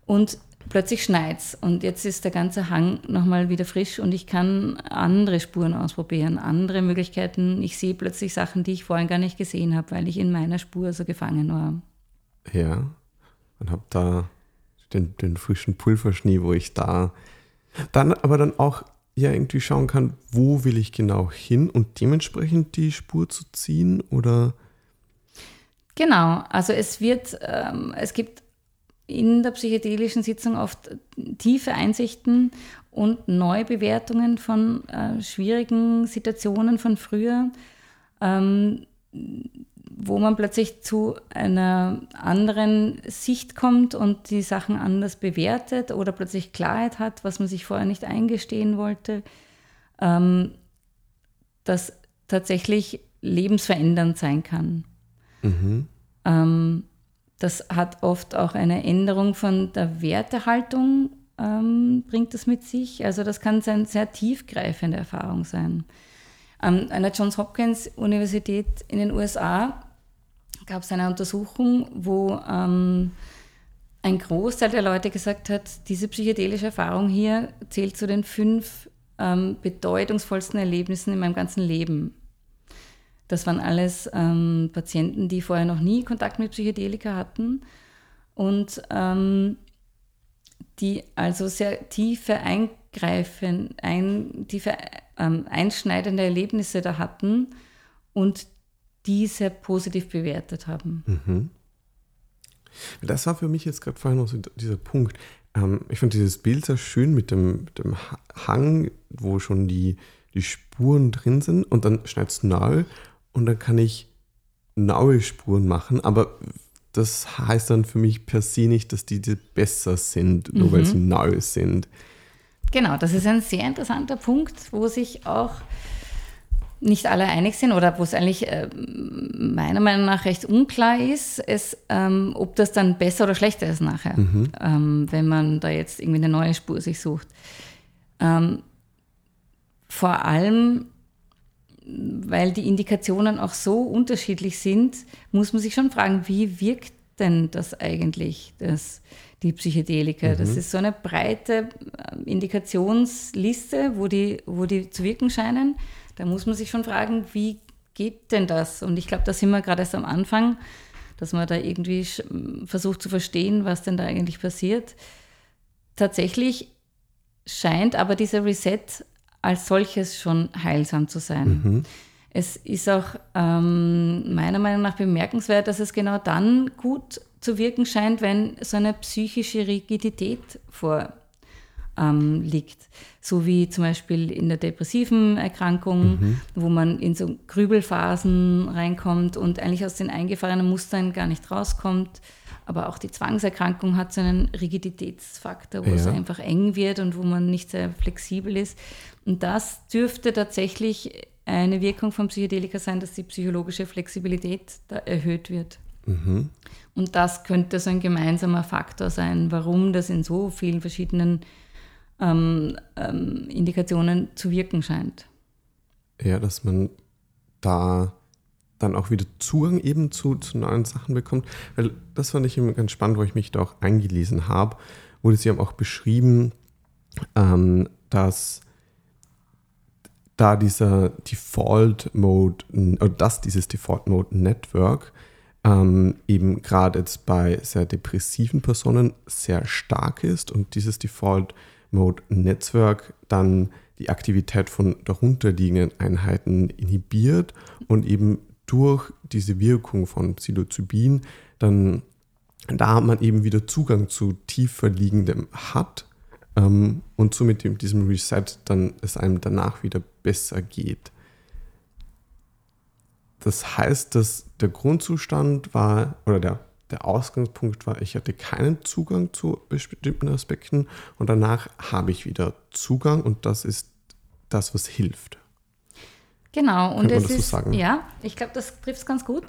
Und plötzlich schneit es und jetzt ist der ganze Hang nochmal wieder frisch und ich kann andere Spuren ausprobieren, andere Möglichkeiten. Ich sehe plötzlich Sachen, die ich vorhin gar nicht gesehen habe, weil ich in meiner Spur so gefangen war. Ja, und habe da den, den frischen Pulverschnee, wo ich da dann aber dann auch ja irgendwie schauen kann, wo will ich genau hin und dementsprechend die Spur zu ziehen oder? Genau, also es wird, ähm, es gibt in der psychedelischen Sitzung oft tiefe Einsichten und Neubewertungen von äh, schwierigen Situationen von früher, ähm, wo man plötzlich zu einer anderen Sicht kommt und die Sachen anders bewertet oder plötzlich Klarheit hat, was man sich vorher nicht eingestehen wollte, ähm, das tatsächlich lebensverändernd sein kann. Mhm. Ähm, das hat oft auch eine Änderung von der Wertehaltung, ähm, bringt das mit sich. Also das kann eine sehr tiefgreifende Erfahrung sein. An einer Johns Hopkins Universität in den USA gab es eine Untersuchung, wo ähm, ein Großteil der Leute gesagt hat, diese psychedelische Erfahrung hier zählt zu den fünf ähm, bedeutungsvollsten Erlebnissen in meinem ganzen Leben. Das waren alles ähm, Patienten, die vorher noch nie Kontakt mit Psychedelika hatten und ähm, die also sehr tiefe Eingreifen, ein, tiefe ähm, einschneidende Erlebnisse da hatten und diese positiv bewertet haben. Mhm. Das war für mich jetzt gerade vorhin noch so dieser Punkt. Ähm, ich fand dieses Bild sehr schön mit dem, mit dem Hang, wo schon die, die Spuren drin sind und dann schneidet es neu und dann kann ich neue Spuren machen, aber das heißt dann für mich per se nicht, dass die, die besser sind, nur mhm. weil sie neu sind. Genau, das ist ein sehr interessanter Punkt, wo sich auch nicht alle einig sind oder wo es eigentlich äh, meiner Meinung nach recht unklar ist, ist ähm, ob das dann besser oder schlechter ist nachher, mhm. ähm, wenn man da jetzt irgendwie eine neue Spur sich sucht. Ähm, vor allem weil die Indikationen auch so unterschiedlich sind, muss man sich schon fragen, wie wirkt denn das eigentlich, das, die Psychedelika? Mhm. Das ist so eine breite äh, Indikationsliste, wo die, wo die zu wirken scheinen. Da muss man sich schon fragen, wie geht denn das? Und ich glaube, da sind wir gerade erst am Anfang, dass man da irgendwie versucht zu verstehen, was denn da eigentlich passiert. Tatsächlich scheint aber dieser Reset als solches schon heilsam zu sein. Mhm. Es ist auch ähm, meiner Meinung nach bemerkenswert, dass es genau dann gut zu wirken scheint, wenn so eine psychische Rigidität vorliegt. Ähm, so wie zum Beispiel in der depressiven Erkrankung, mhm. wo man in so Grübelphasen reinkommt und eigentlich aus den eingefahrenen Mustern gar nicht rauskommt. Aber auch die Zwangserkrankung hat so einen Rigiditätsfaktor, wo ja. es einfach eng wird und wo man nicht sehr flexibel ist. Und das dürfte tatsächlich eine Wirkung von Psychedelika sein, dass die psychologische Flexibilität da erhöht wird. Mhm. Und das könnte so ein gemeinsamer Faktor sein, warum das in so vielen verschiedenen ähm, ähm, Indikationen zu wirken scheint. Ja, dass man da dann auch wieder Zugang eben zu, zu neuen Sachen bekommt. Weil das fand ich immer ganz spannend, wo ich mich da auch eingelesen habe, wurde sie haben auch beschrieben, ähm, dass da dieser Default Mode, oder dass dieses Default Mode Network ähm, eben gerade jetzt bei sehr depressiven Personen sehr stark ist und dieses Default Mode Netzwerk dann die Aktivität von darunterliegenden Einheiten inhibiert und eben durch diese Wirkung von Psilocybin dann da man eben wieder Zugang zu tiefer liegendem hat ähm, und somit mit diesem Reset dann es einem danach wieder besser geht. Das heißt, dass der Grundzustand war, oder der, der Ausgangspunkt war, ich hatte keinen Zugang zu bestimmten Aspekten und danach habe ich wieder Zugang und das ist das, was hilft. Genau, und es ist, so ja, ich glaube, das trifft es ganz gut.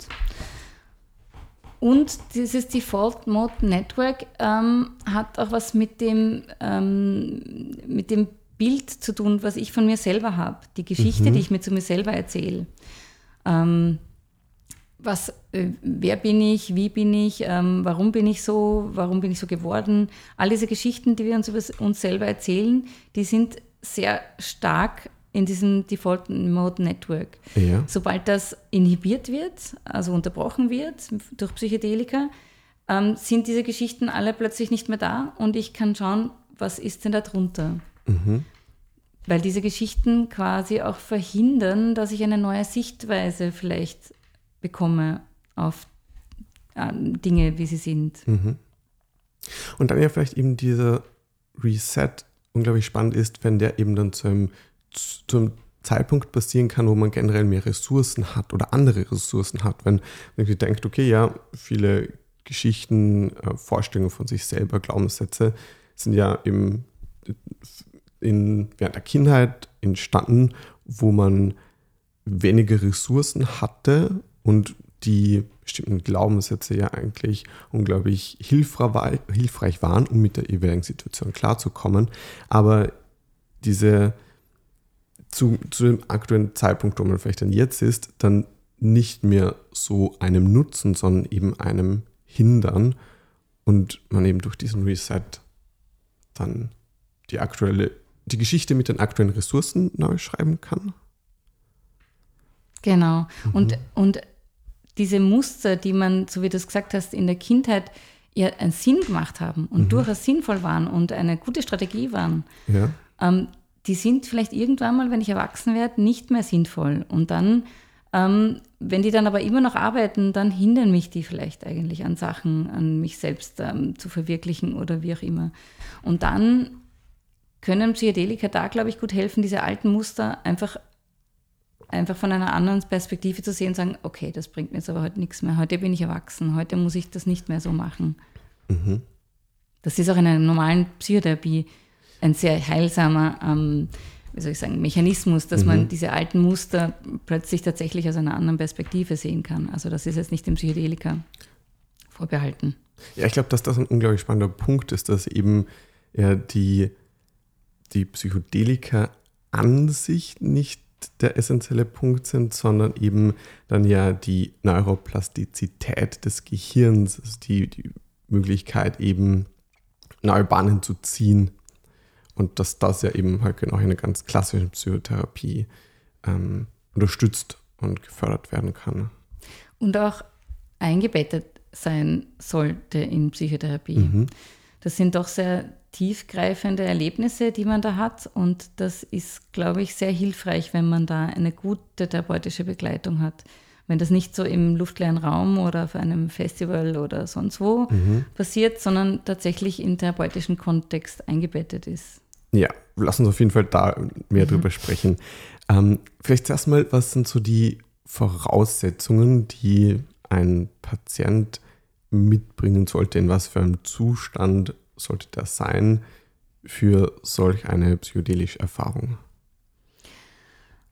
Und dieses Default Mode Network ähm, hat auch was mit dem, ähm, mit dem Bild zu tun, was ich von mir selber habe. Die Geschichte, mhm. die ich mir zu mir selber erzähle. Ähm, was, äh, wer bin ich, wie bin ich, ähm, warum bin ich so, warum bin ich so geworden. All diese Geschichten, die wir uns über uns selber erzählen, die sind sehr stark in diesem Default Mode Network. Ja. Sobald das inhibiert wird, also unterbrochen wird durch Psychedelika, ähm, sind diese Geschichten alle plötzlich nicht mehr da und ich kann schauen, was ist denn da drunter. Mhm. Weil diese Geschichten quasi auch verhindern, dass ich eine neue Sichtweise vielleicht bekomme auf Dinge, wie sie sind. Mhm. Und dann ja vielleicht eben dieser Reset unglaublich spannend ist, wenn der eben dann zu einem, zu einem Zeitpunkt passieren kann, wo man generell mehr Ressourcen hat oder andere Ressourcen hat. Wenn man denkt, okay, ja, viele Geschichten, äh, Vorstellungen von sich selber, Glaubenssätze sind ja im, in, während der Kindheit entstanden, wo man weniger Ressourcen hatte und die bestimmten Glaubenssätze ja eigentlich unglaublich hilfreich waren, um mit der jeweiligen Situation klarzukommen. Aber diese zu, zu dem aktuellen Zeitpunkt, wo man vielleicht dann jetzt ist, dann nicht mehr so einem Nutzen, sondern eben einem Hindern und man eben durch diesen Reset dann die aktuelle, die Geschichte mit den aktuellen Ressourcen neu schreiben kann. Genau. Mhm. Und, und diese Muster, die man, so wie du es gesagt hast, in der Kindheit ja einen Sinn gemacht haben und mhm. durchaus sinnvoll waren und eine gute Strategie waren, ja. ähm, die sind vielleicht irgendwann mal, wenn ich erwachsen werde, nicht mehr sinnvoll. Und dann, ähm, wenn die dann aber immer noch arbeiten, dann hindern mich die vielleicht eigentlich an Sachen, an mich selbst ähm, zu verwirklichen oder wie auch immer. Und dann können Psychedelika da, glaube ich, gut helfen, diese alten Muster einfach einfach von einer anderen Perspektive zu sehen und sagen, okay, das bringt mir jetzt aber heute nichts mehr. Heute bin ich erwachsen, heute muss ich das nicht mehr so machen. Mhm. Das ist auch in einer normalen Psychotherapie ein sehr heilsamer, ähm, wie soll ich sagen, Mechanismus, dass mhm. man diese alten Muster plötzlich tatsächlich aus einer anderen Perspektive sehen kann. Also das ist jetzt nicht dem Psychedelika vorbehalten. Ja, ich glaube, dass das ein unglaublich spannender Punkt ist, dass eben ja, die, die Psychedelika an sich nicht der essentielle Punkt sind, sondern eben dann ja die Neuroplastizität des Gehirns, also die, die Möglichkeit eben neue Bahnen zu ziehen. Und dass das ja eben halt genau in einer ganz klassischen Psychotherapie ähm, unterstützt und gefördert werden kann. Und auch eingebettet sein sollte in Psychotherapie. Mhm. Das sind doch sehr tiefgreifende Erlebnisse, die man da hat. Und das ist, glaube ich, sehr hilfreich, wenn man da eine gute therapeutische Begleitung hat. Wenn das nicht so im luftleeren Raum oder auf einem Festival oder sonst wo mhm. passiert, sondern tatsächlich in therapeutischen Kontext eingebettet ist. Ja, lass uns auf jeden Fall da mehr mhm. drüber sprechen. Ähm, vielleicht erstmal, was sind so die Voraussetzungen, die ein Patient mitbringen sollte, in was für einem Zustand sollte das sein für solch eine psychedelische Erfahrung?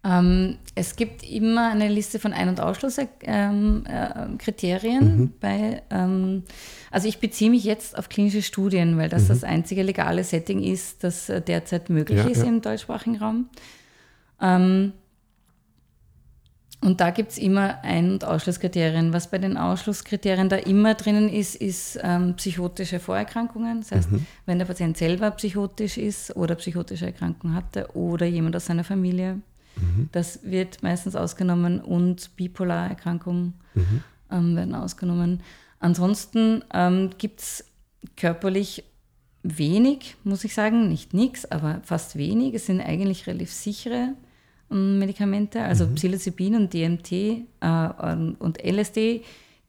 Ähm, es gibt immer eine Liste von Ein- und Ausschlusskriterien. Ähm, äh, mhm. bei, ähm, also ich beziehe mich jetzt auf klinische Studien, weil das mhm. das einzige legale Setting ist, das äh, derzeit möglich ja, ist ja. im deutschsprachigen Raum. Und da gibt es immer Ein- und Ausschlusskriterien. Was bei den Ausschlusskriterien da immer drinnen ist, ist ähm, psychotische Vorerkrankungen. Das heißt, mhm. wenn der Patient selber psychotisch ist oder psychotische Erkrankungen hatte oder jemand aus seiner Familie, mhm. das wird meistens ausgenommen und Bipolarerkrankungen mhm. ähm, werden ausgenommen. Ansonsten ähm, gibt es körperlich wenig, muss ich sagen, nicht nichts, aber fast wenig. Es sind eigentlich relativ sichere Medikamente, also mhm. Psilocybin und DMT äh, und LSD,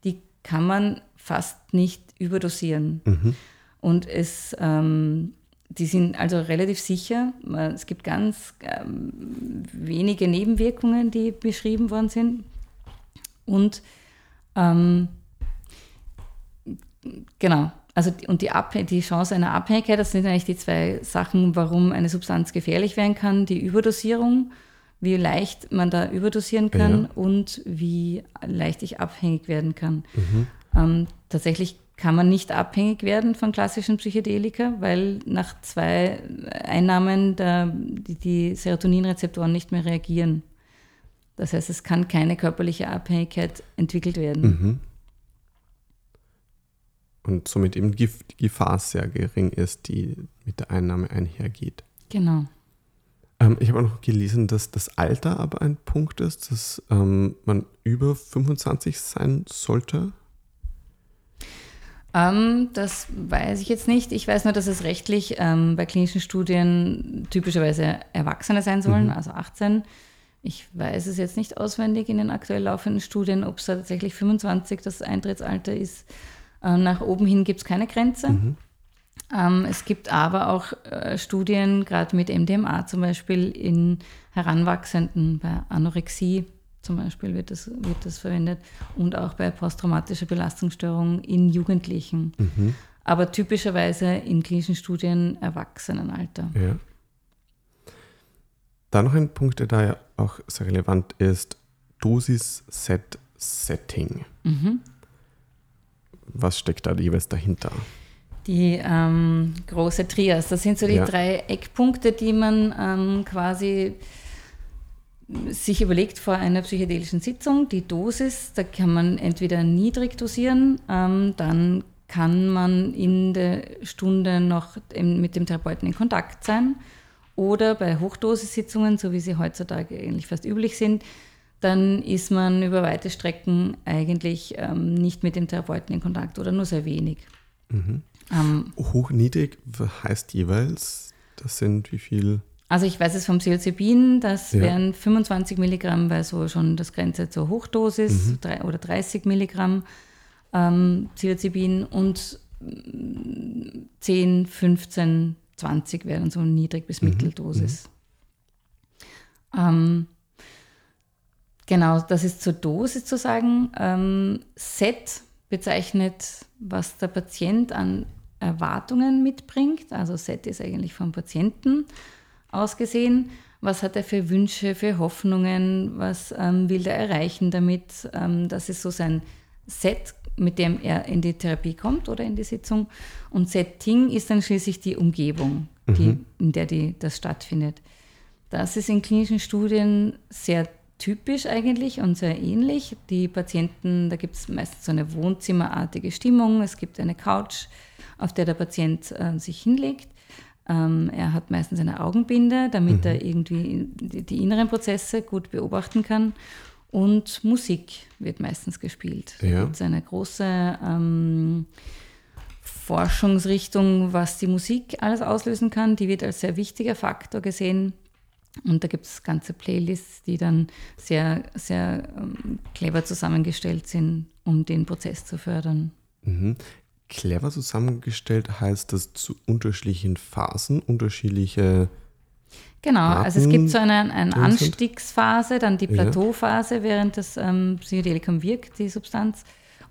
die kann man fast nicht überdosieren. Mhm. Und es, ähm, die sind also relativ sicher. Es gibt ganz ähm, wenige Nebenwirkungen, die beschrieben worden sind. Und ähm, genau, also und die, die Chance einer Abhängigkeit, das sind eigentlich die zwei Sachen, warum eine Substanz gefährlich werden kann, die Überdosierung wie leicht man da überdosieren kann ja. und wie leicht ich abhängig werden kann. Mhm. Ähm, tatsächlich kann man nicht abhängig werden von klassischen Psychedelika, weil nach zwei Einnahmen der, die, die Serotoninrezeptoren nicht mehr reagieren. Das heißt, es kann keine körperliche Abhängigkeit entwickelt werden. Mhm. Und somit eben die Gefahr sehr gering ist, die mit der Einnahme einhergeht. Genau. Ähm, ich habe auch noch gelesen, dass das Alter aber ein Punkt ist, dass ähm, man über 25 sein sollte. Ähm, das weiß ich jetzt nicht. Ich weiß nur, dass es rechtlich ähm, bei klinischen Studien typischerweise Erwachsene sein sollen, mhm. also 18. Ich weiß es jetzt nicht auswendig in den aktuell laufenden Studien, ob es tatsächlich 25 das Eintrittsalter ist. Äh, nach oben hin gibt es keine Grenze. Mhm. Ähm, es gibt aber auch äh, Studien, gerade mit MDMA zum Beispiel, in Heranwachsenden, bei Anorexie zum Beispiel wird das, wird das verwendet und auch bei posttraumatischer Belastungsstörung in Jugendlichen. Mhm. Aber typischerweise in klinischen Studien Erwachsenenalter. Ja. Dann noch ein Punkt, der da ja auch sehr relevant ist: Dosis-Set-Setting. Mhm. Was steckt da jeweils dahinter? Die ähm, große Trias. Das sind so die ja. drei Eckpunkte, die man ähm, quasi sich überlegt vor einer psychedelischen Sitzung, die Dosis, da kann man entweder niedrig dosieren, ähm, dann kann man in der Stunde noch mit dem Therapeuten in Kontakt sein oder bei Hochdosissitzungen, so wie sie heutzutage eigentlich fast üblich sind, dann ist man über weite Strecken eigentlich ähm, nicht mit dem Therapeuten in Kontakt oder nur sehr wenig. Mhm. Ähm, Hoch, niedrig heißt jeweils, das sind wie viel? Also ich weiß es vom Psilocybin, das ja. wären 25 Milligramm, weil so schon das Grenze zur Hochdosis mhm. drei, oder 30 Milligramm ähm, Psilocybin und 10, 15, 20 wären so niedrig bis mhm. Mitteldosis. Mhm. Ähm, genau, das ist zur Dosis zu sagen. Ähm, Set bezeichnet, was der Patient an Erwartungen mitbringt. Also Set ist eigentlich vom Patienten ausgesehen? Was hat er für Wünsche, für Hoffnungen? Was ähm, will er erreichen damit? Ähm, das ist so sein Set, mit dem er in die Therapie kommt oder in die Sitzung. Und Setting ist dann schließlich die Umgebung, die, mhm. in der die, das stattfindet. Das ist in klinischen Studien sehr typisch eigentlich und sehr ähnlich. Die Patienten, da gibt es meistens so eine wohnzimmerartige Stimmung. Es gibt eine Couch, auf der der Patient äh, sich hinlegt. Ähm, er hat meistens eine Augenbinde, damit mhm. er irgendwie die, die, inneren Prozesse gut beobachten kann. Und Musik wird meistens gespielt. Ja. Da gibt es eine große ähm, Forschungsrichtung, was die Musik alles auslösen kann. Die wird als sehr wichtiger Faktor gesehen. Und da gibt es ganze Playlists, die dann sehr, sehr ähm, clever zusammengestellt sind, um den Prozess zu fördern. Mhm clever zusammengestellt heißt das zu unterschiedlichen Phasen, unterschiedliche. Genau, Arten also es gibt so eine, eine Anstiegsphase, dann die Plateauphase, ja. während das ähm, Psychedelikum wirkt, die Substanz,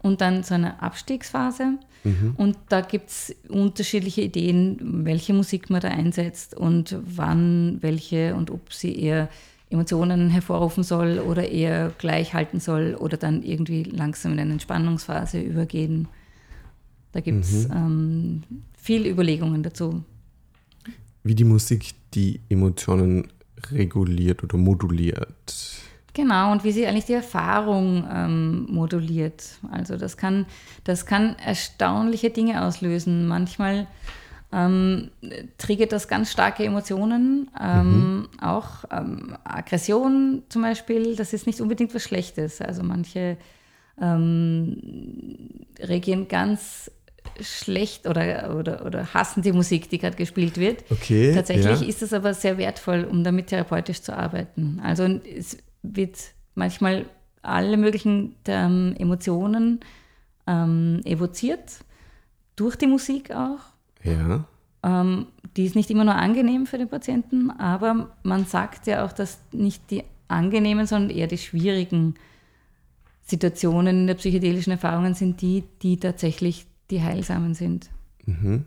und dann so eine Abstiegsphase. Mhm. Und da gibt es unterschiedliche Ideen, welche Musik man da einsetzt und wann welche und ob sie eher Emotionen hervorrufen soll oder eher gleich halten soll oder dann irgendwie langsam in eine Entspannungsphase übergehen. Da gibt es mhm. ähm, viel Überlegungen dazu. Wie die Musik die Emotionen reguliert oder moduliert. Genau, und wie sie eigentlich die Erfahrung ähm, moduliert. Also das kann, das kann erstaunliche Dinge auslösen. Manchmal ähm, triggert das ganz starke Emotionen, ähm, mhm. auch ähm, Aggression zum Beispiel. Das ist nicht unbedingt was Schlechtes. Also manche ähm, reagieren ganz schlecht oder, oder, oder hassen die Musik, die gerade gespielt wird. Okay, Tatsächlich ja. ist es aber sehr wertvoll, um damit therapeutisch zu arbeiten. Also es wird manchmal alle möglichen ähm, Emotionen ähm, evoziert, durch die Musik auch. Ja. Ähm, die ist nicht immer nur angenehm für den Patienten, aber man sagt ja auch, dass nicht die angenehmen, sondern eher die schwierigen Situationen in der psychedelischen Erfahrungen sind die, die tatsächlich die heilsamen sind. Mhm.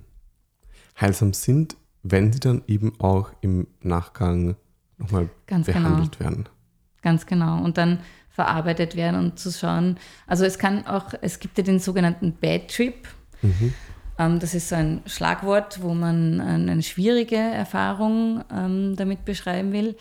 Heilsam sind, wenn sie dann eben auch im Nachgang nochmal Ganz genau. behandelt genau. werden. Ganz genau. Und dann verarbeitet werden und zu schauen. Also es kann auch, es gibt ja den sogenannten Bad Trip. Mhm. Ähm, das ist so ein Schlagwort, wo man eine schwierige Erfahrung ähm, damit beschreiben will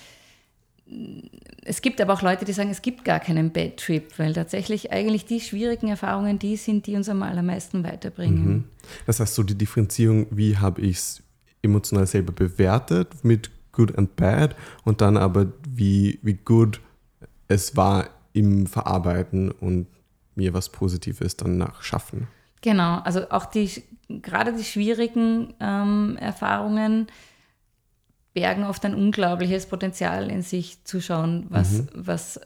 es gibt aber auch Leute, die sagen, es gibt gar keinen Bad Trip, weil tatsächlich eigentlich die schwierigen Erfahrungen die sind, die uns am allermeisten weiterbringen. Mhm. Das heißt, so die Differenzierung, wie habe ich es emotional selber bewertet mit Good and Bad und dann aber, wie, wie gut es war im Verarbeiten und mir was Positives danach schaffen. Genau, also auch die, gerade die schwierigen ähm, Erfahrungen bergen oft ein unglaubliches Potenzial in sich zu schauen, was, mhm. was,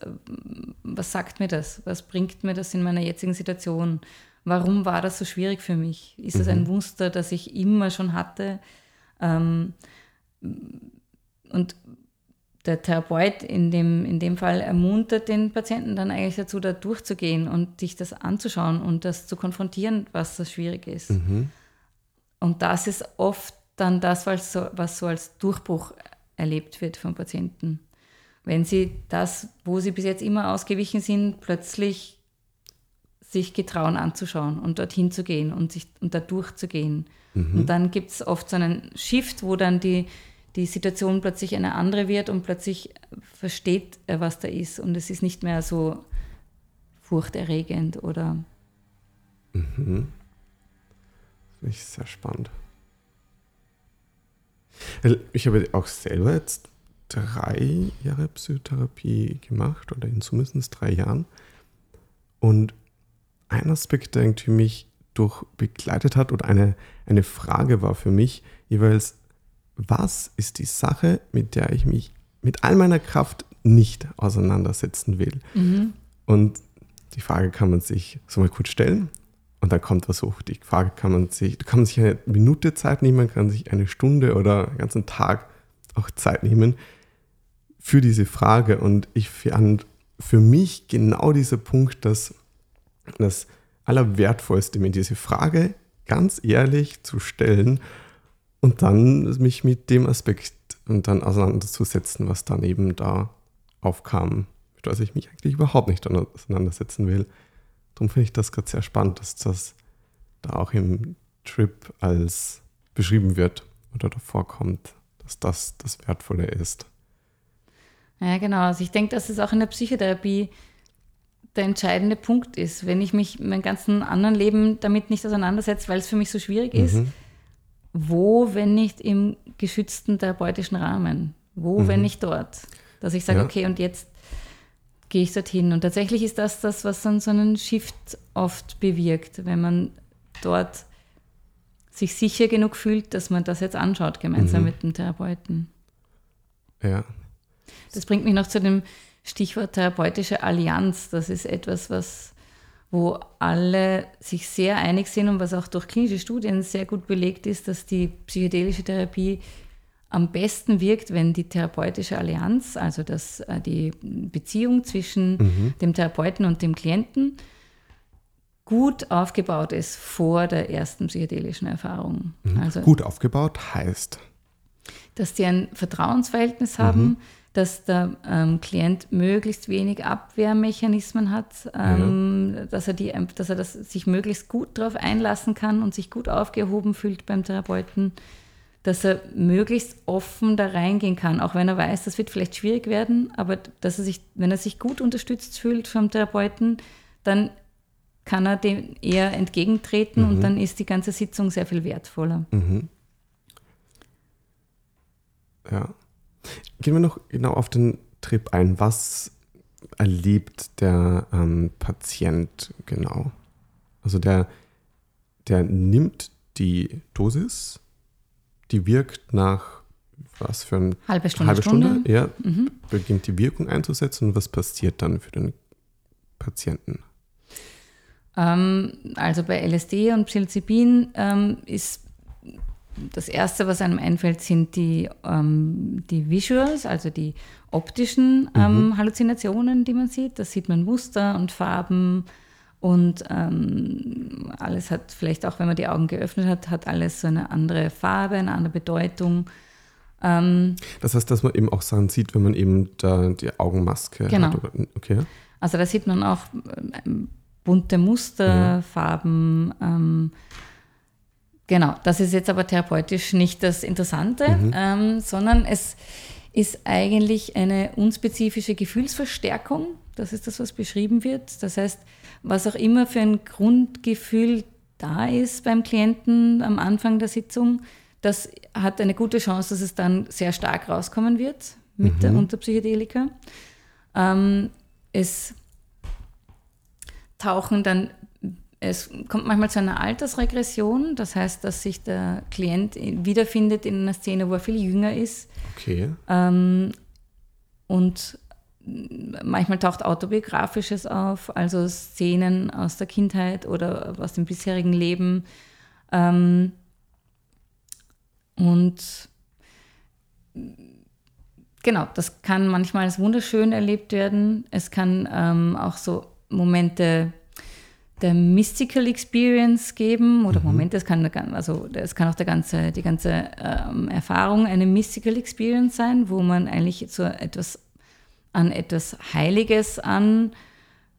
was sagt mir das, was bringt mir das in meiner jetzigen Situation, warum war das so schwierig für mich, ist mhm. das ein Muster, das ich immer schon hatte ähm, und der Therapeut in dem, in dem Fall ermuntert den Patienten dann eigentlich dazu, da durchzugehen und sich das anzuschauen und das zu konfrontieren, was so schwierig ist. Mhm. Und das ist oft dann das, was so, was so als Durchbruch erlebt wird von Patienten. Wenn sie das, wo sie bis jetzt immer ausgewichen sind, plötzlich sich getrauen anzuschauen und dorthin zu gehen und, sich, und da durchzugehen. Mhm. Und dann gibt es oft so einen Shift, wo dann die, die Situation plötzlich eine andere wird und plötzlich versteht er, was da ist. Und es ist nicht mehr so furchterregend oder. Mhm. Das finde ich sehr spannend. Ich habe auch selber jetzt drei Jahre Psychotherapie gemacht oder in zumindest drei Jahren. Und ein Aspekt, der irgendwie mich durch begleitet hat oder eine, eine Frage war für mich jeweils, was ist die Sache, mit der ich mich mit all meiner Kraft nicht auseinandersetzen will? Mhm. Und die Frage kann man sich so mal kurz stellen und dann kommt was hoch. Die Frage kann man sich, kann man sich eine Minute Zeit nehmen, kann sich eine Stunde oder einen ganzen Tag auch Zeit nehmen für diese Frage. Und ich fand für mich genau dieser Punkt, dass das Allerwertvollste, mir diese Frage ganz ehrlich zu stellen und dann mich mit dem Aspekt und dann auseinanderzusetzen, was dann eben da aufkam, mit was ich mich eigentlich überhaupt nicht auseinandersetzen will. Darum finde ich das gerade sehr spannend, dass das da auch im Trip als beschrieben wird oder davor kommt, dass das das Wertvolle ist. Ja, genau. Also ich denke, dass es auch in der Psychotherapie der entscheidende Punkt ist. Wenn ich mich mein ganzen anderen Leben damit nicht auseinandersetze, weil es für mich so schwierig mhm. ist, wo, wenn nicht im geschützten therapeutischen Rahmen? Wo, mhm. wenn nicht dort? Dass ich sage, ja. okay, und jetzt gehe ich dorthin. Und tatsächlich ist das das, was dann so einen Shift oft bewirkt, wenn man dort sich sicher genug fühlt, dass man das jetzt anschaut, gemeinsam mhm. mit dem Therapeuten. Ja. Das bringt mich noch zu dem Stichwort therapeutische Allianz. Das ist etwas, was, wo alle sich sehr einig sind und was auch durch klinische Studien sehr gut belegt ist, dass die psychedelische Therapie am besten wirkt, wenn die therapeutische Allianz, also das, äh, die Beziehung zwischen mhm. dem Therapeuten und dem Klienten, gut aufgebaut ist vor der ersten psychedelischen Erfahrung. Mhm. Also, gut aufgebaut heißt? Dass sie ein Vertrauensverhältnis haben, mhm. dass der ähm, Klient möglichst wenig Abwehrmechanismen hat, ähm, ja. dass er, die, dass er das, sich möglichst gut darauf einlassen kann und sich gut aufgehoben fühlt beim Therapeuten dass er möglichst offen da reingehen kann, auch wenn er weiß, das wird vielleicht schwierig werden, aber dass er sich, wenn er sich gut unterstützt fühlt vom Therapeuten, dann kann er dem eher entgegentreten mhm. und dann ist die ganze Sitzung sehr viel wertvoller. Mhm. Ja. Gehen wir noch genau auf den Trip ein. Was erlebt der ähm, Patient genau? Also der, der nimmt die Dosis die wirkt nach was für eine halbe Stunde, halbe Stunde, Stunde ja, mhm. beginnt die Wirkung einzusetzen und was passiert dann für den Patienten? Ähm, also bei LSD und Psilocybin ähm, ist das Erste, was einem einfällt, sind die, ähm, die Visuals, also die optischen ähm, mhm. Halluzinationen, die man sieht. Da sieht man Muster und Farben, und ähm, alles hat vielleicht auch, wenn man die Augen geöffnet hat, hat alles so eine andere Farbe, eine andere Bedeutung. Ähm, das heißt, dass man eben auch Sachen sieht, wenn man eben da die Augenmaske genau. hat. Oder, okay. Also da sieht man auch ähm, bunte Muster, ja. Farben. Ähm, genau, das ist jetzt aber therapeutisch nicht das Interessante, mhm. Ähm, sondern es ist eigentlich eine unspezifische Gefühlsverstärkung. Das ist das, was beschrieben wird. Das heißt, was auch immer für ein Grundgefühl da ist beim Klienten am Anfang der Sitzung, das hat eine gute Chance, dass es dann sehr stark rauskommen wird mit mhm. der Unterpsychedelika. Ähm, es tauchen dann es kommt manchmal zu einer Altersregression, das heißt, dass sich der Klient wiederfindet in einer Szene, wo er viel jünger ist. Okay. Ähm, und manchmal taucht Autobiografisches auf, also Szenen aus der Kindheit oder aus dem bisherigen Leben. Ähm, und genau, das kann manchmal als wunderschön erlebt werden. Es kann ähm, auch so Momente der Mystical Experience geben oder mhm. Momente, es kann, also es kann auch der ganze, die ganze ähm, Erfahrung eine Mystical Experience sein, wo man eigentlich so etwas an etwas Heiliges an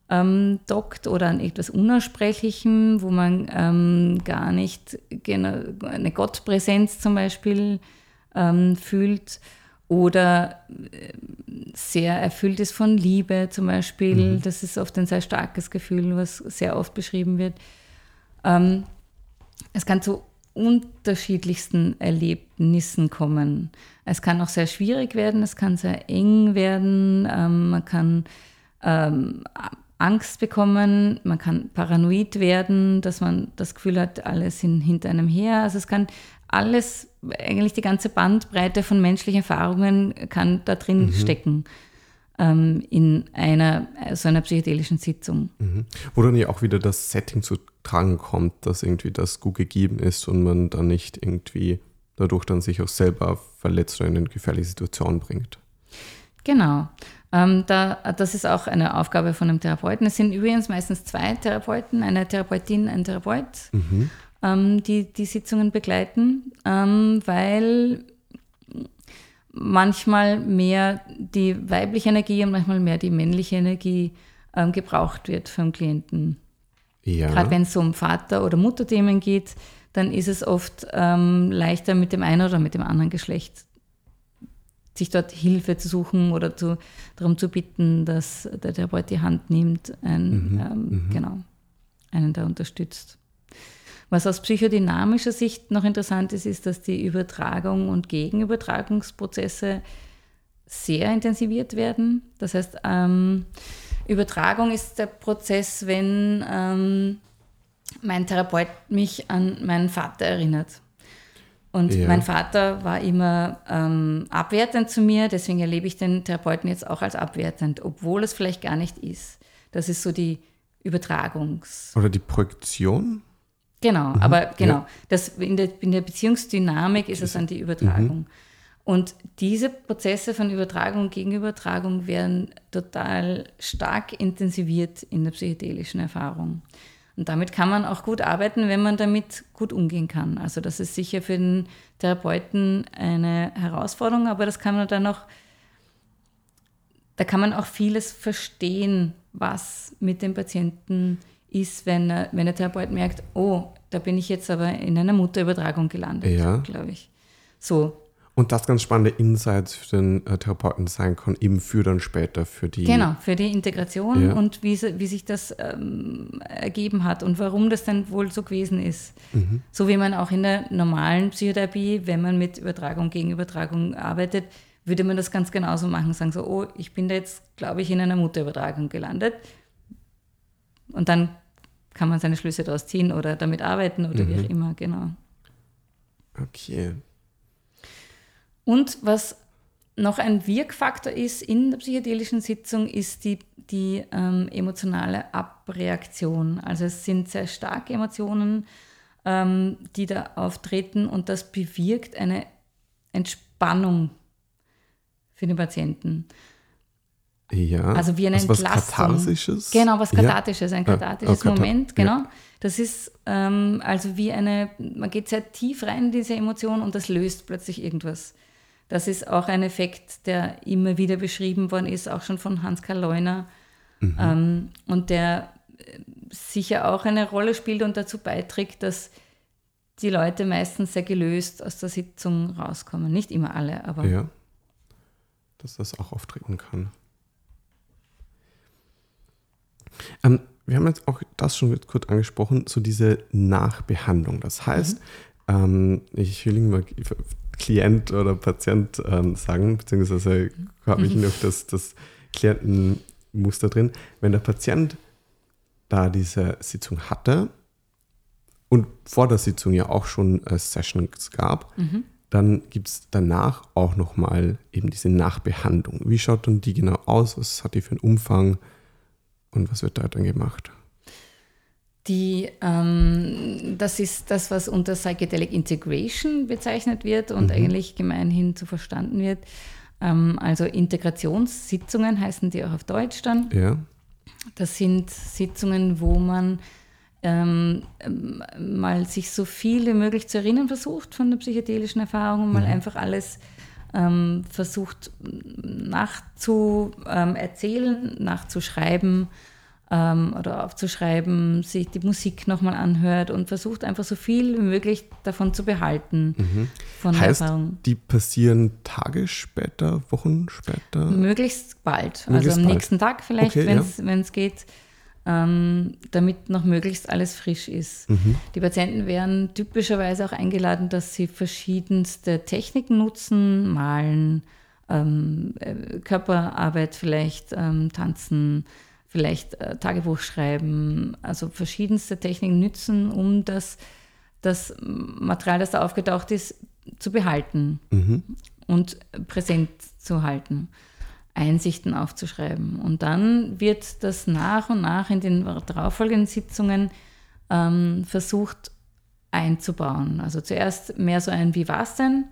ähm, dockt oder an etwas Unaussprechlichem, wo man ähm, gar nicht eine Gottpräsenz zum Beispiel ähm, fühlt oder äh, sehr erfüllt ist von Liebe zum Beispiel. Mhm. Das ist oft ein sehr starkes Gefühl, was sehr oft beschrieben wird. Ähm, es kann zu unterschiedlichsten Erlebnissen kommen. Es kann auch sehr schwierig werden, es kann sehr eng werden, ähm, man kann ähm, Angst bekommen, man kann paranoid werden, dass man das Gefühl hat, alles sind hinter einem her. Also es kann alles, eigentlich die ganze Bandbreite von menschlichen Erfahrungen kann da drin mhm. stecken ähm, in einer so einer psychedelischen Sitzung. Mhm. Wo dann ja auch wieder das Setting zu tragen kommt, dass irgendwie das gut gegeben ist und man dann nicht irgendwie dadurch dann sich auch selber verletzt oder in eine gefährliche Situation bringt. Genau. Ähm, da, das ist auch eine Aufgabe von einem Therapeuten. Es sind übrigens meistens zwei Therapeuten, eine Therapeutin, ein Therapeut. Mhm ähm, die die Sitzungen begleiten, ähm, weil manchmal mehr die weibliche Energie und manchmal mehr die männliche Energie ähm, gebraucht wird vom Klienten. Ja. Gerade wenn es um Vater- oder Mutterthemen geht, dann ist es oft ähm, leichter mit dem einen oder mit dem anderen Geschlecht sich dort Hilfe zu suchen oder zu, darum zu bitten, dass der Therapeut die Hand nimmt, ein, mhm, ähm, mhm. genau, einen da unterstützt. Was aus psychodynamischer Sicht noch interessant ist, ist, dass die Übertragung und Gegenübertragungsprozesse sehr intensiviert werden. Das heißt, ähm, Übertragung ist der Prozess, wenn ähm, mein Therapeut mich an meinen Vater erinnert. Und ja. mein Vater war immer ähm, abwertend zu mir, deswegen erlebe ich den Therapeuten jetzt auch als abwertend, obwohl es vielleicht gar nicht ist. Das ist so die Übertragungs. Oder die Projektion? Genau, mhm. aber genau, ja. das, in, der, in der Beziehungsdynamik ist es dann die Übertragung. Mhm. Und diese Prozesse von Übertragung und Gegenübertragung werden total stark intensiviert in der psychedelischen Erfahrung. Und damit kann man auch gut arbeiten, wenn man damit gut umgehen kann. Also das ist sicher für den Therapeuten eine Herausforderung, aber das kann man dann auch, da kann man auch vieles verstehen, was mit dem Patienten ist, wenn, wenn der Therapeut merkt, oh, da bin ich jetzt aber in einer Mutterübertragung gelandet, ja. glaube ich. So. Und das ganz spannende Insights für den äh, Therapeuten sein kann, eben für dann später, für die. Genau, für die Integration ja. und wie, wie sich das ähm, ergeben hat und warum das dann wohl so gewesen ist. Mhm. So wie man auch in der normalen Psychotherapie, wenn man mit Übertragung gegen Übertragung arbeitet, würde man das ganz genauso machen, sagen so, oh, ich bin da jetzt, glaube ich, in einer Mutterübertragung gelandet und dann kann man seine Schlüsse daraus ziehen oder damit arbeiten oder mhm. wie auch mhm. immer, genau. Okay. Und was noch ein Wirkfaktor ist in der psychedelischen Sitzung, ist die, die ähm, emotionale Abreaktion. Also es sind sehr starke Emotionen, ähm, die da auftreten und das bewirkt eine Entspannung für den Patienten. Ja. Also wie eine also was Katharsisches? Genau, was Kathartisches, ja. ein kathartisches oh, Moment, genau. Ja. Das ist ähm, also wie eine, man geht sehr tief rein in diese Emotion und das löst plötzlich irgendwas. Das ist auch ein Effekt, der immer wieder beschrieben worden ist, auch schon von Hans-Karl Leuner. Mhm. Ähm, und der äh, sicher auch eine Rolle spielt und dazu beiträgt, dass die Leute meistens sehr gelöst aus der Sitzung rauskommen. Nicht immer alle, aber. Ja, dass das auch auftreten kann. Ähm, wir haben jetzt auch das schon kurz angesprochen, so diese Nachbehandlung. Das heißt, mhm. ähm, ich will immer Klient oder Patient ähm, sagen, beziehungsweise habe ich mhm. noch das, das Klientenmuster drin. Wenn der Patient da diese Sitzung hatte und vor der Sitzung ja auch schon äh, Sessions gab, Mhm. dann gibt es danach auch nochmal eben diese Nachbehandlung. Wie schaut dann die genau aus? Was hat die für einen Umfang? Und was wird da dann gemacht? Die, ähm, das ist das, was unter Psychedelic Integration bezeichnet wird und eigentlich gemeinhin so verstanden wird. Ähm, also Integrationssitzungen heißen die auch auf Deutsch dann. Ja. Das sind Sitzungen, wo man ähm, mal sich so viel wie möglich zu erinnern versucht von der psychedelischen Erfahrung und mal einfach alles ähm, versucht nachzuerzählen, ähm, nachzuschreiben ähm, oder aufzuschreiben, sich die Musik nochmal anhört und versucht einfach so viel wie möglich davon zu behalten von der Heißt, Erfahrung. die passieren Tage später, Wochen später? Möglichst bald. Möglichst also am bald. nächsten Tag vielleicht, Okay, wenn es geht, ähm, damit noch möglichst alles frisch ist. Mhm. Die Patienten werden typischerweise auch eingeladen, dass sie verschiedenste Techniken nutzen, malen, ähm, äh, Körperarbeit vielleicht, ähm, tanzen, vielleicht äh, Tagebuch schreiben, also verschiedenste Techniken nützen, um das, das Material, das da aufgetaucht ist, zu behalten Mhm. und präsent zu halten, Einsichten aufzuschreiben. Und dann wird das nach und nach in den darauffolgenden Sitzungen ähm, versucht einzubauen. Also zuerst mehr so ein Wie war's denn?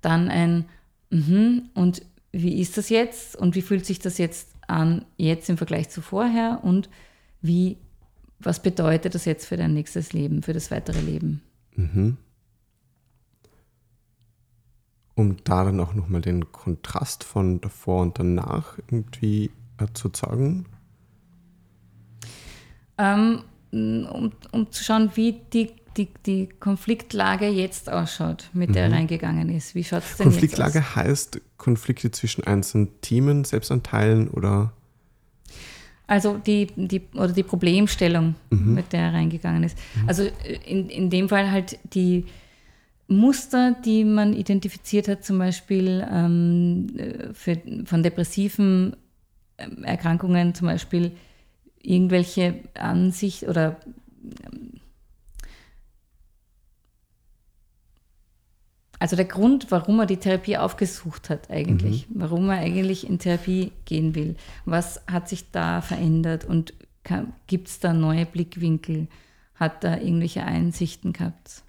Dann ein Mhm und wie ist das jetzt? Und wie fühlt sich das jetzt an, jetzt im Vergleich zu vorher? Und wie, was bedeutet das jetzt für dein nächstes Leben, für das weitere Leben? Mhm. Um da dann auch nochmal den Kontrast von davor und danach irgendwie äh, zu zeigen. Ähm, um, um zu schauen, wie die, die, die Konfliktlage jetzt ausschaut, mit der er reingegangen ist. Wie schaut es denn Konfliktlage jetzt aus? heißt Konflikte zwischen einzelnen Themen, Selbstanteilen oder Also die, die, oder die Problemstellung, mit der er reingegangen ist. Also in, in dem Fall halt die Muster, die man identifiziert hat, zum Beispiel ähm, für, von depressiven ähm, Erkrankungen, zum Beispiel irgendwelche Ansicht oder ähm, also der Grund, warum er die Therapie aufgesucht hat eigentlich, warum er eigentlich in Therapie gehen will. Was hat sich da verändert und gibt es da neue Blickwinkel? Hat er irgendwelche Einsichten gehabt,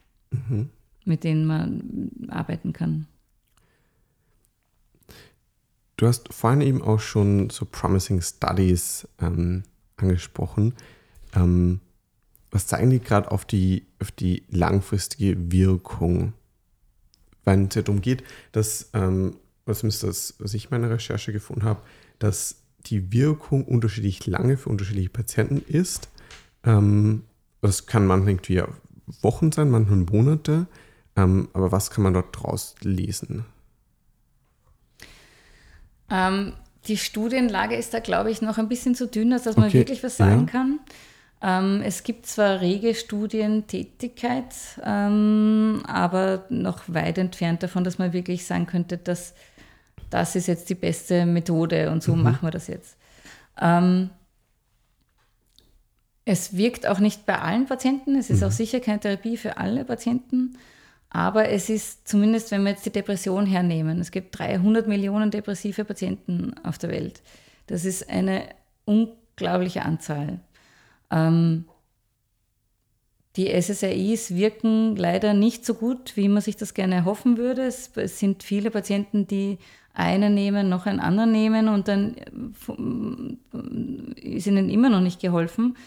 mit denen man arbeiten kann? Du hast vorhin eben auch schon so Promising Studies ähm, angesprochen. Ähm, was zeigen die gerade auf die, auf die langfristige Wirkung? Wenn es ja darum geht, dass, ähm, was, ist das, was ich in meiner Recherche gefunden habe, dass die Wirkung unterschiedlich lange für unterschiedliche Patienten ist. Ähm, das kann manchmal irgendwie Wochen sein, manchmal Monate. Ähm, aber was kann man dort draus lesen? Ähm, die Studienlage ist da, glaube ich, noch ein bisschen zu dünn, als dass man Okay, wirklich was sagen ja. kann. Ähm, es gibt zwar rege Studientätigkeit, ähm, aber noch weit entfernt davon, dass man wirklich sagen könnte, dass das ist jetzt die beste Methode und so machen wir das jetzt. Ähm, es wirkt auch nicht bei allen Patienten, es ist auch sicher keine Therapie für alle Patienten, aber es ist zumindest, wenn wir jetzt die Depression hernehmen, es gibt 300 Millionen depressive Patienten auf der Welt. Das ist eine unglaubliche Anzahl. Ähm, die SSRIs wirken leider nicht so gut, wie man sich das gerne erhoffen würde. Es, es sind viele Patienten, die einen nehmen, noch einen anderen nehmen und dann äh, ist ihnen immer noch nicht geholfen.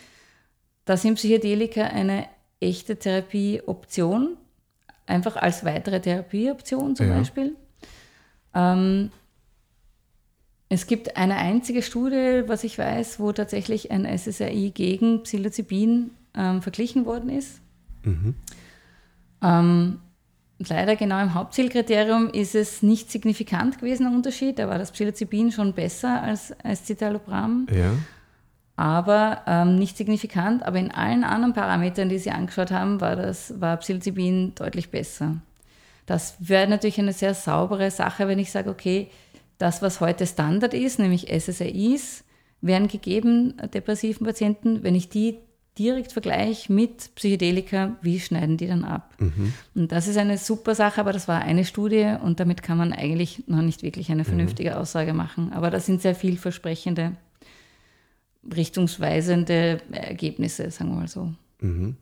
Da sind Psychedelika eine echte Therapieoption, einfach als weitere Therapieoption zum Ja. Beispiel. Ähm, es gibt eine einzige Studie, was ich weiß, wo tatsächlich ein SSRI gegen Psilocybin ähm, verglichen worden ist. Ähm, leider genau im Hauptzielkriterium ist es nicht signifikant gewesen, ein Unterschied. Da war das Psilocybin schon besser als, als Citalopram Ja. Aber ähm, nicht signifikant. Aber in allen anderen Parametern, die sie angeschaut haben, war, das, war Psilocybin deutlich besser. Das wäre natürlich eine sehr saubere Sache, wenn ich sage, okay, das, was heute Standard ist, nämlich SSRIs, werden gegeben, depressiven Patienten. Wenn ich die direkt vergleiche mit Psychedelika, wie schneiden die dann ab? Mhm. Und das ist eine super Sache, aber das war eine Studie und damit kann man eigentlich noch nicht wirklich eine vernünftige mhm. Aussage machen. Aber das sind sehr vielversprechende, richtungsweisende Ergebnisse, sagen wir mal so. Mhm.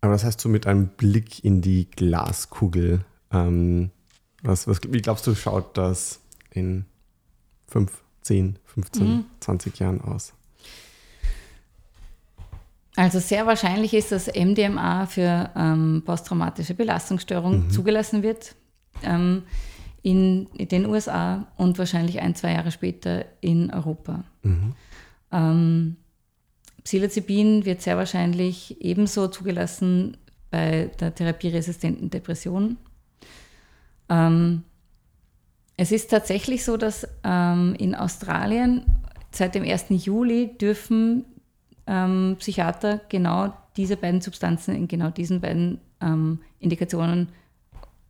Aber das heißt du mit einem Blick in die Glaskugel. Ähm, was, was, wie glaubst du, schaut das in 5, 10, 15, mhm. 20 Jahren aus? Also sehr wahrscheinlich ist, dass MDMA für ähm, posttraumatische Belastungsstörung mhm. zugelassen wird ähm, in, den USA und wahrscheinlich ein, zwei Jahre später in Europa. Mhm. Ähm, Psilocybin wird sehr wahrscheinlich ebenso zugelassen bei der therapieresistenten Depression. Ähm, es ist tatsächlich so, dass ähm, in Australien seit dem 1. Juli dürfen ähm, Psychiater genau diese beiden Substanzen in genau diesen beiden ähm, Indikationen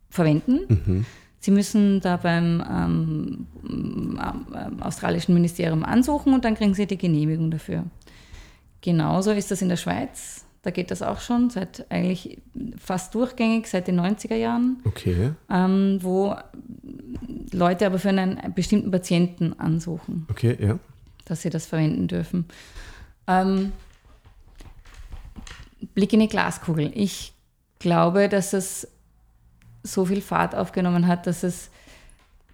verwenden. Mhm. Sie müssen da beim ähm, ähm, australischen Ministerium ansuchen und dann kriegen sie die Genehmigung dafür. Genauso ist das in der Schweiz. Da geht das auch schon seit eigentlich fast durchgängig, seit den 90er Jahren. Okay. Ähm, wo Leute aber für einen bestimmten Patienten ansuchen. Okay, ja. Dass sie das verwenden dürfen. Ähm, Blick in die Glaskugel. Ich glaube, dass es so viel Fahrt aufgenommen hat, dass es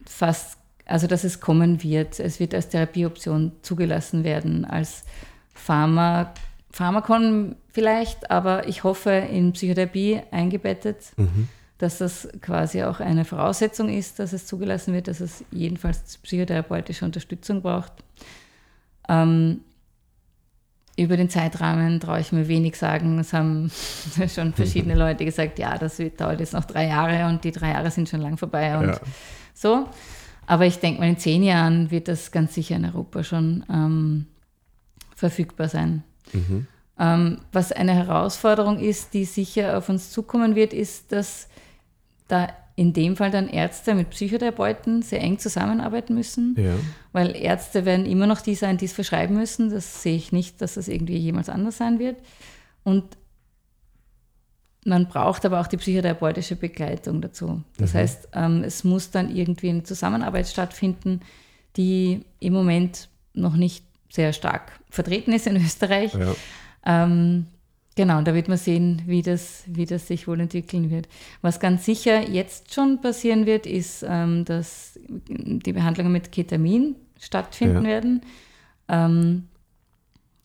fast, also dass es kommen wird. Es wird als Therapieoption zugelassen werden, als Pharma, Pharmakon vielleicht, aber ich hoffe in Psychotherapie eingebettet, mhm. dass das quasi auch eine Voraussetzung ist, dass es zugelassen wird, dass es jedenfalls psychotherapeutische Unterstützung braucht. Ähm, über den Zeitrahmen traue ich mir wenig sagen. Es haben schon verschiedene Leute gesagt, ja, das dauert jetzt noch drei Jahre und die drei Jahre sind schon lang vorbei und ja. so. Aber ich denke mal, in zehn Jahren wird das ganz sicher in Europa schon ähm, verfügbar sein. Mhm. Ähm, was eine Herausforderung ist, die sicher auf uns zukommen wird, ist, dass da in dem Fall dann Ärzte mit Psychotherapeuten sehr eng zusammenarbeiten müssen, ja. weil Ärzte werden immer noch die sein, die es verschreiben müssen. Das sehe ich nicht, dass das irgendwie jemals anders sein wird. Und man braucht aber auch die psychotherapeutische Begleitung dazu. Das mhm. heißt, ähm, es muss dann irgendwie eine Zusammenarbeit stattfinden, die im Moment noch nicht sehr stark vertreten ist in Österreich. Ja. Ähm, genau, da wird man sehen, wie das, wie das sich wohl entwickeln wird. Was ganz sicher jetzt schon passieren wird, ist, ähm, dass die Behandlungen mit Ketamin stattfinden ja. werden. Ähm,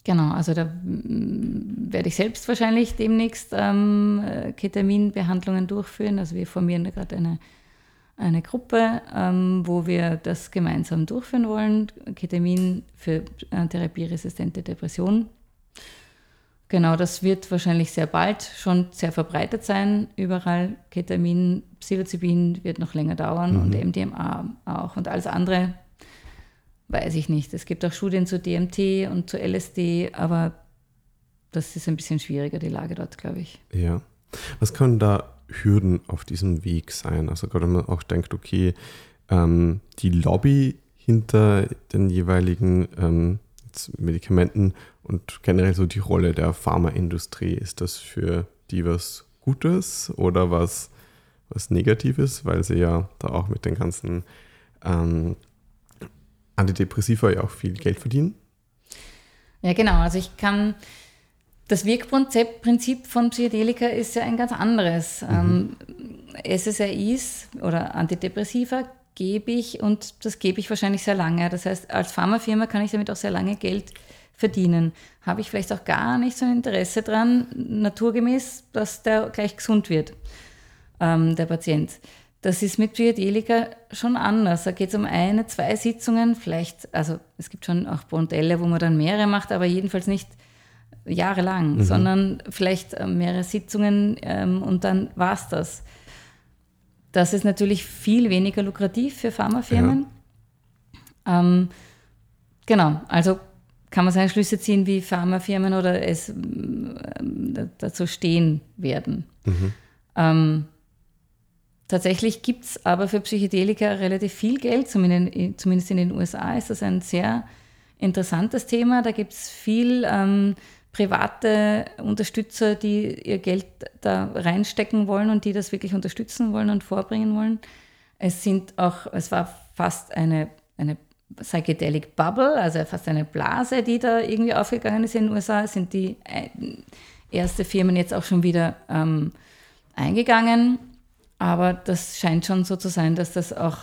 genau, also da mm, werde ich selbst wahrscheinlich demnächst ähm, Ketaminbehandlungen durchführen. Also wir formieren da gerade eine eine Gruppe, ähm, wo wir das gemeinsam durchführen wollen. Ketamin für äh, therapieresistente Depression. Genau, das wird wahrscheinlich sehr bald schon sehr verbreitet sein, überall. Ketamin, Psilocybin wird noch länger dauern mhm. und MDMA auch. Und alles andere weiß ich nicht. Es gibt auch Studien zu DMT und zu LSD, aber das ist ein bisschen schwieriger, die Lage dort, glaube ich. Ja. Was können da Hürden auf diesem Weg sein? Also gerade wenn man auch denkt, okay, ähm, die Lobby hinter den jeweiligen ähm, Medikamenten und generell so die Rolle der Pharmaindustrie, ist das für die was Gutes oder was, was Negatives, weil sie ja da auch mit den ganzen ähm, Antidepressiva ja auch viel Geld verdienen? Ja, genau. Also ich kann das Wirkprinzip von Psychedelika ist ja ein ganz anderes. Mhm. Ähm, SSRIs oder Antidepressiva gebe ich und das gebe ich wahrscheinlich sehr lange. Das heißt, als Pharmafirma kann ich damit auch sehr lange Geld verdienen. Habe ich vielleicht auch gar nicht so ein Interesse dran, naturgemäß, dass der gleich gesund wird, ähm, der Patient. Das ist mit Psychedelika schon anders. Da geht es um eine, zwei Sitzungen, vielleicht, also es gibt schon auch Bondelle, wo man dann mehrere macht, aber jedenfalls nicht jahrelang, mhm. sondern vielleicht äh, mehrere Sitzungen ähm, und dann war es das. Das ist natürlich viel weniger lukrativ für Pharmafirmen. Ja. Ähm, genau, also kann man seine Schlüsse ziehen, wie Pharmafirmen oder es äh, dazu stehen werden. Mhm. Ähm, tatsächlich gibt es aber für Psychedelika relativ viel Geld, zumindest in den USA ist das ein sehr interessantes Thema. Da gibt es viel ähm, private Unterstützer, die ihr Geld da reinstecken wollen und die das wirklich unterstützen wollen und vorbringen wollen. Es sind auch, es war fast eine, eine Psychedelic Bubble, also fast eine Blase, die da irgendwie aufgegangen ist in den USA. Es sind die äh, erste Firmen jetzt auch schon wieder ähm, eingegangen. Aber das scheint schon so zu sein, dass das auch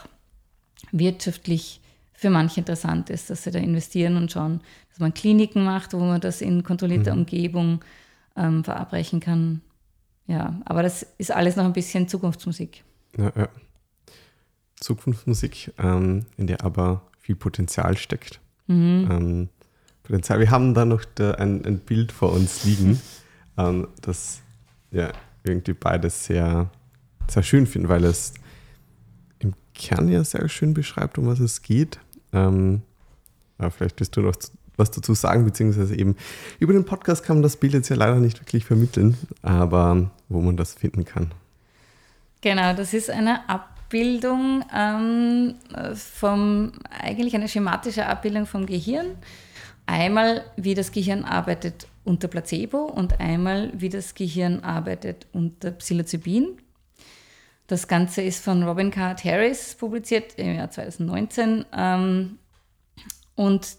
wirtschaftlich für manche interessant ist, dass sie da investieren und schauen, dass man Kliniken macht, wo man das in kontrollierter mhm. Umgebung ähm, verabreichen kann. Ja, aber das ist alles noch ein bisschen Zukunftsmusik. Ja, ja. Zukunftsmusik, ähm, in der aber viel Potenzial steckt. Mhm. Ähm, Potenzial. Wir haben da noch da ein, ein, Bild vor uns liegen, ähm, das ja irgendwie beides sehr, sehr schön finden, weil es im Kern ja sehr schön beschreibt, um was es geht. Ähm, ja, vielleicht willst du noch was dazu sagen, beziehungsweise eben über den Podcast kann man das Bild jetzt ja leider nicht wirklich vermitteln, aber wo man das finden kann. Genau, das ist eine Ab Abbildung ähm, vom, eigentlich eine schematische Abbildung vom Gehirn. Einmal, wie das Gehirn arbeitet unter Placebo und einmal, wie das Gehirn arbeitet unter Psilocybin. Das Ganze ist von Robin Card Harris publiziert im Jahr 2019. Ähm, und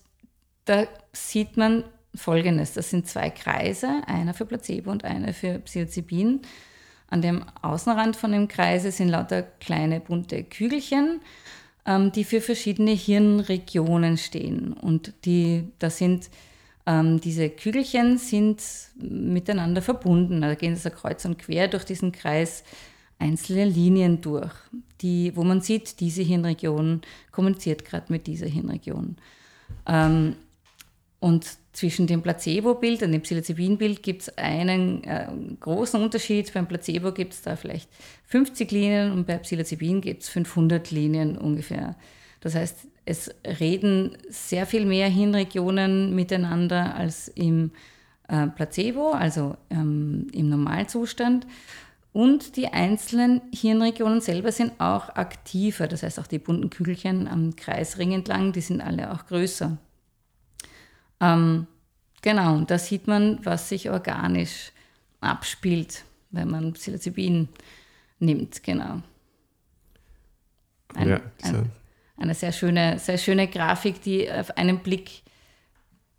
da sieht man Folgendes. Das sind zwei Kreise, einer für Placebo und einer für Psilocybin. An dem Außenrand von dem Kreise sind lauter kleine bunte Kügelchen, ähm, die für verschiedene Hirnregionen stehen. Und die, das sind ähm, diese Kügelchen sind miteinander verbunden. Da gehen so kreuz und quer durch diesen Kreis einzelne Linien durch, die, wo man sieht, diese Hirnregion kommuniziert gerade mit dieser Hirnregion. Ähm, und zwischen dem Placebo-Bild und dem Psilocybin-Bild gibt es einen äh, großen Unterschied. Beim Placebo gibt es da vielleicht 50 Linien und bei Psilocybin gibt es 500 Linien ungefähr. Das heißt, es reden sehr viel mehr Hirnregionen miteinander als im äh, Placebo, also ähm, im Normalzustand. Und die einzelnen Hirnregionen selber sind auch aktiver. Das heißt, auch die bunten Kügelchen am Kreisring entlang, die sind alle auch größer. Ähm, genau, und da sieht man, was sich organisch abspielt, wenn man Psilocybin nimmt, genau. Ein, ja, ein, eine sehr schöne, sehr schöne Grafik, die auf einen Blick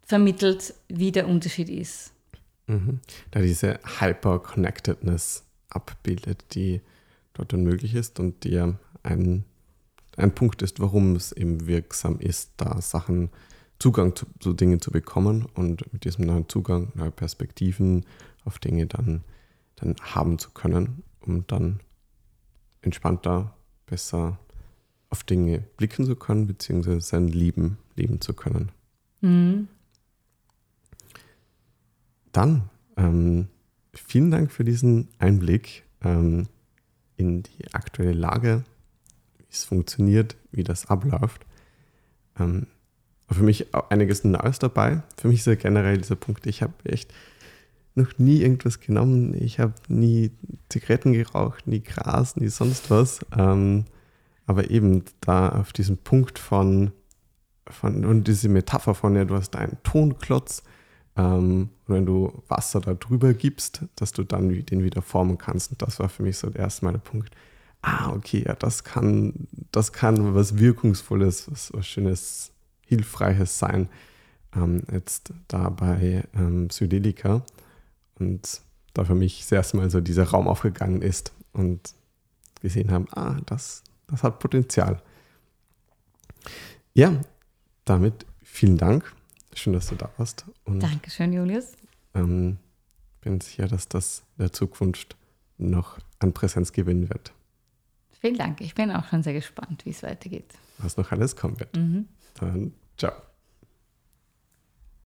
vermittelt, wie der Unterschied ist. Mhm. Da diese Hyper-Connectedness abbildet, die dort dann möglich ist und die ein, ein Punkt ist, warum es eben wirksam ist, da Sachen Zugang zu, zu Dingen zu bekommen und mit diesem neuen Zugang neue Perspektiven auf Dinge dann, dann haben zu können, um dann entspannter, besser auf Dinge blicken zu können, beziehungsweise sein Leben leben zu können. Mhm. Dann ähm, vielen Dank für diesen Einblick ähm, in die aktuelle Lage, wie es funktioniert, wie das abläuft. Ähm, für mich einiges Neues dabei. Für mich ist ja generell dieser Punkt, ich habe echt noch nie irgendwas genommen. Ich habe nie Zigaretten geraucht, nie Gras, nie sonst was. Ähm, aber eben da auf diesem Punkt von, von und diese Metapher von, ja, du hast einen Tonklotz ähm, wenn du Wasser da drüber gibst, dass du dann den wieder formen kannst. Und das war für mich so der erste Mal der Punkt. Ah, okay, ja, das kann, das kann was Wirkungsvolles, was, was Schönes Hilfreiches sein, ähm, jetzt da bei ähm, Psychedelika. Und da für mich das erste Mal so dieser Raum aufgegangen ist und gesehen haben, ah, das, das hat Potenzial. Ja, damit vielen Dank. Schön, dass du da warst. Und, Dankeschön, Julius. Ähm, bin sicher, dass das in der Zukunft noch an Präsenz gewinnen wird. Vielen Dank. Ich bin auch schon sehr gespannt, wie es weitergeht. Was noch alles kommen wird. Mhm. Dann ciao.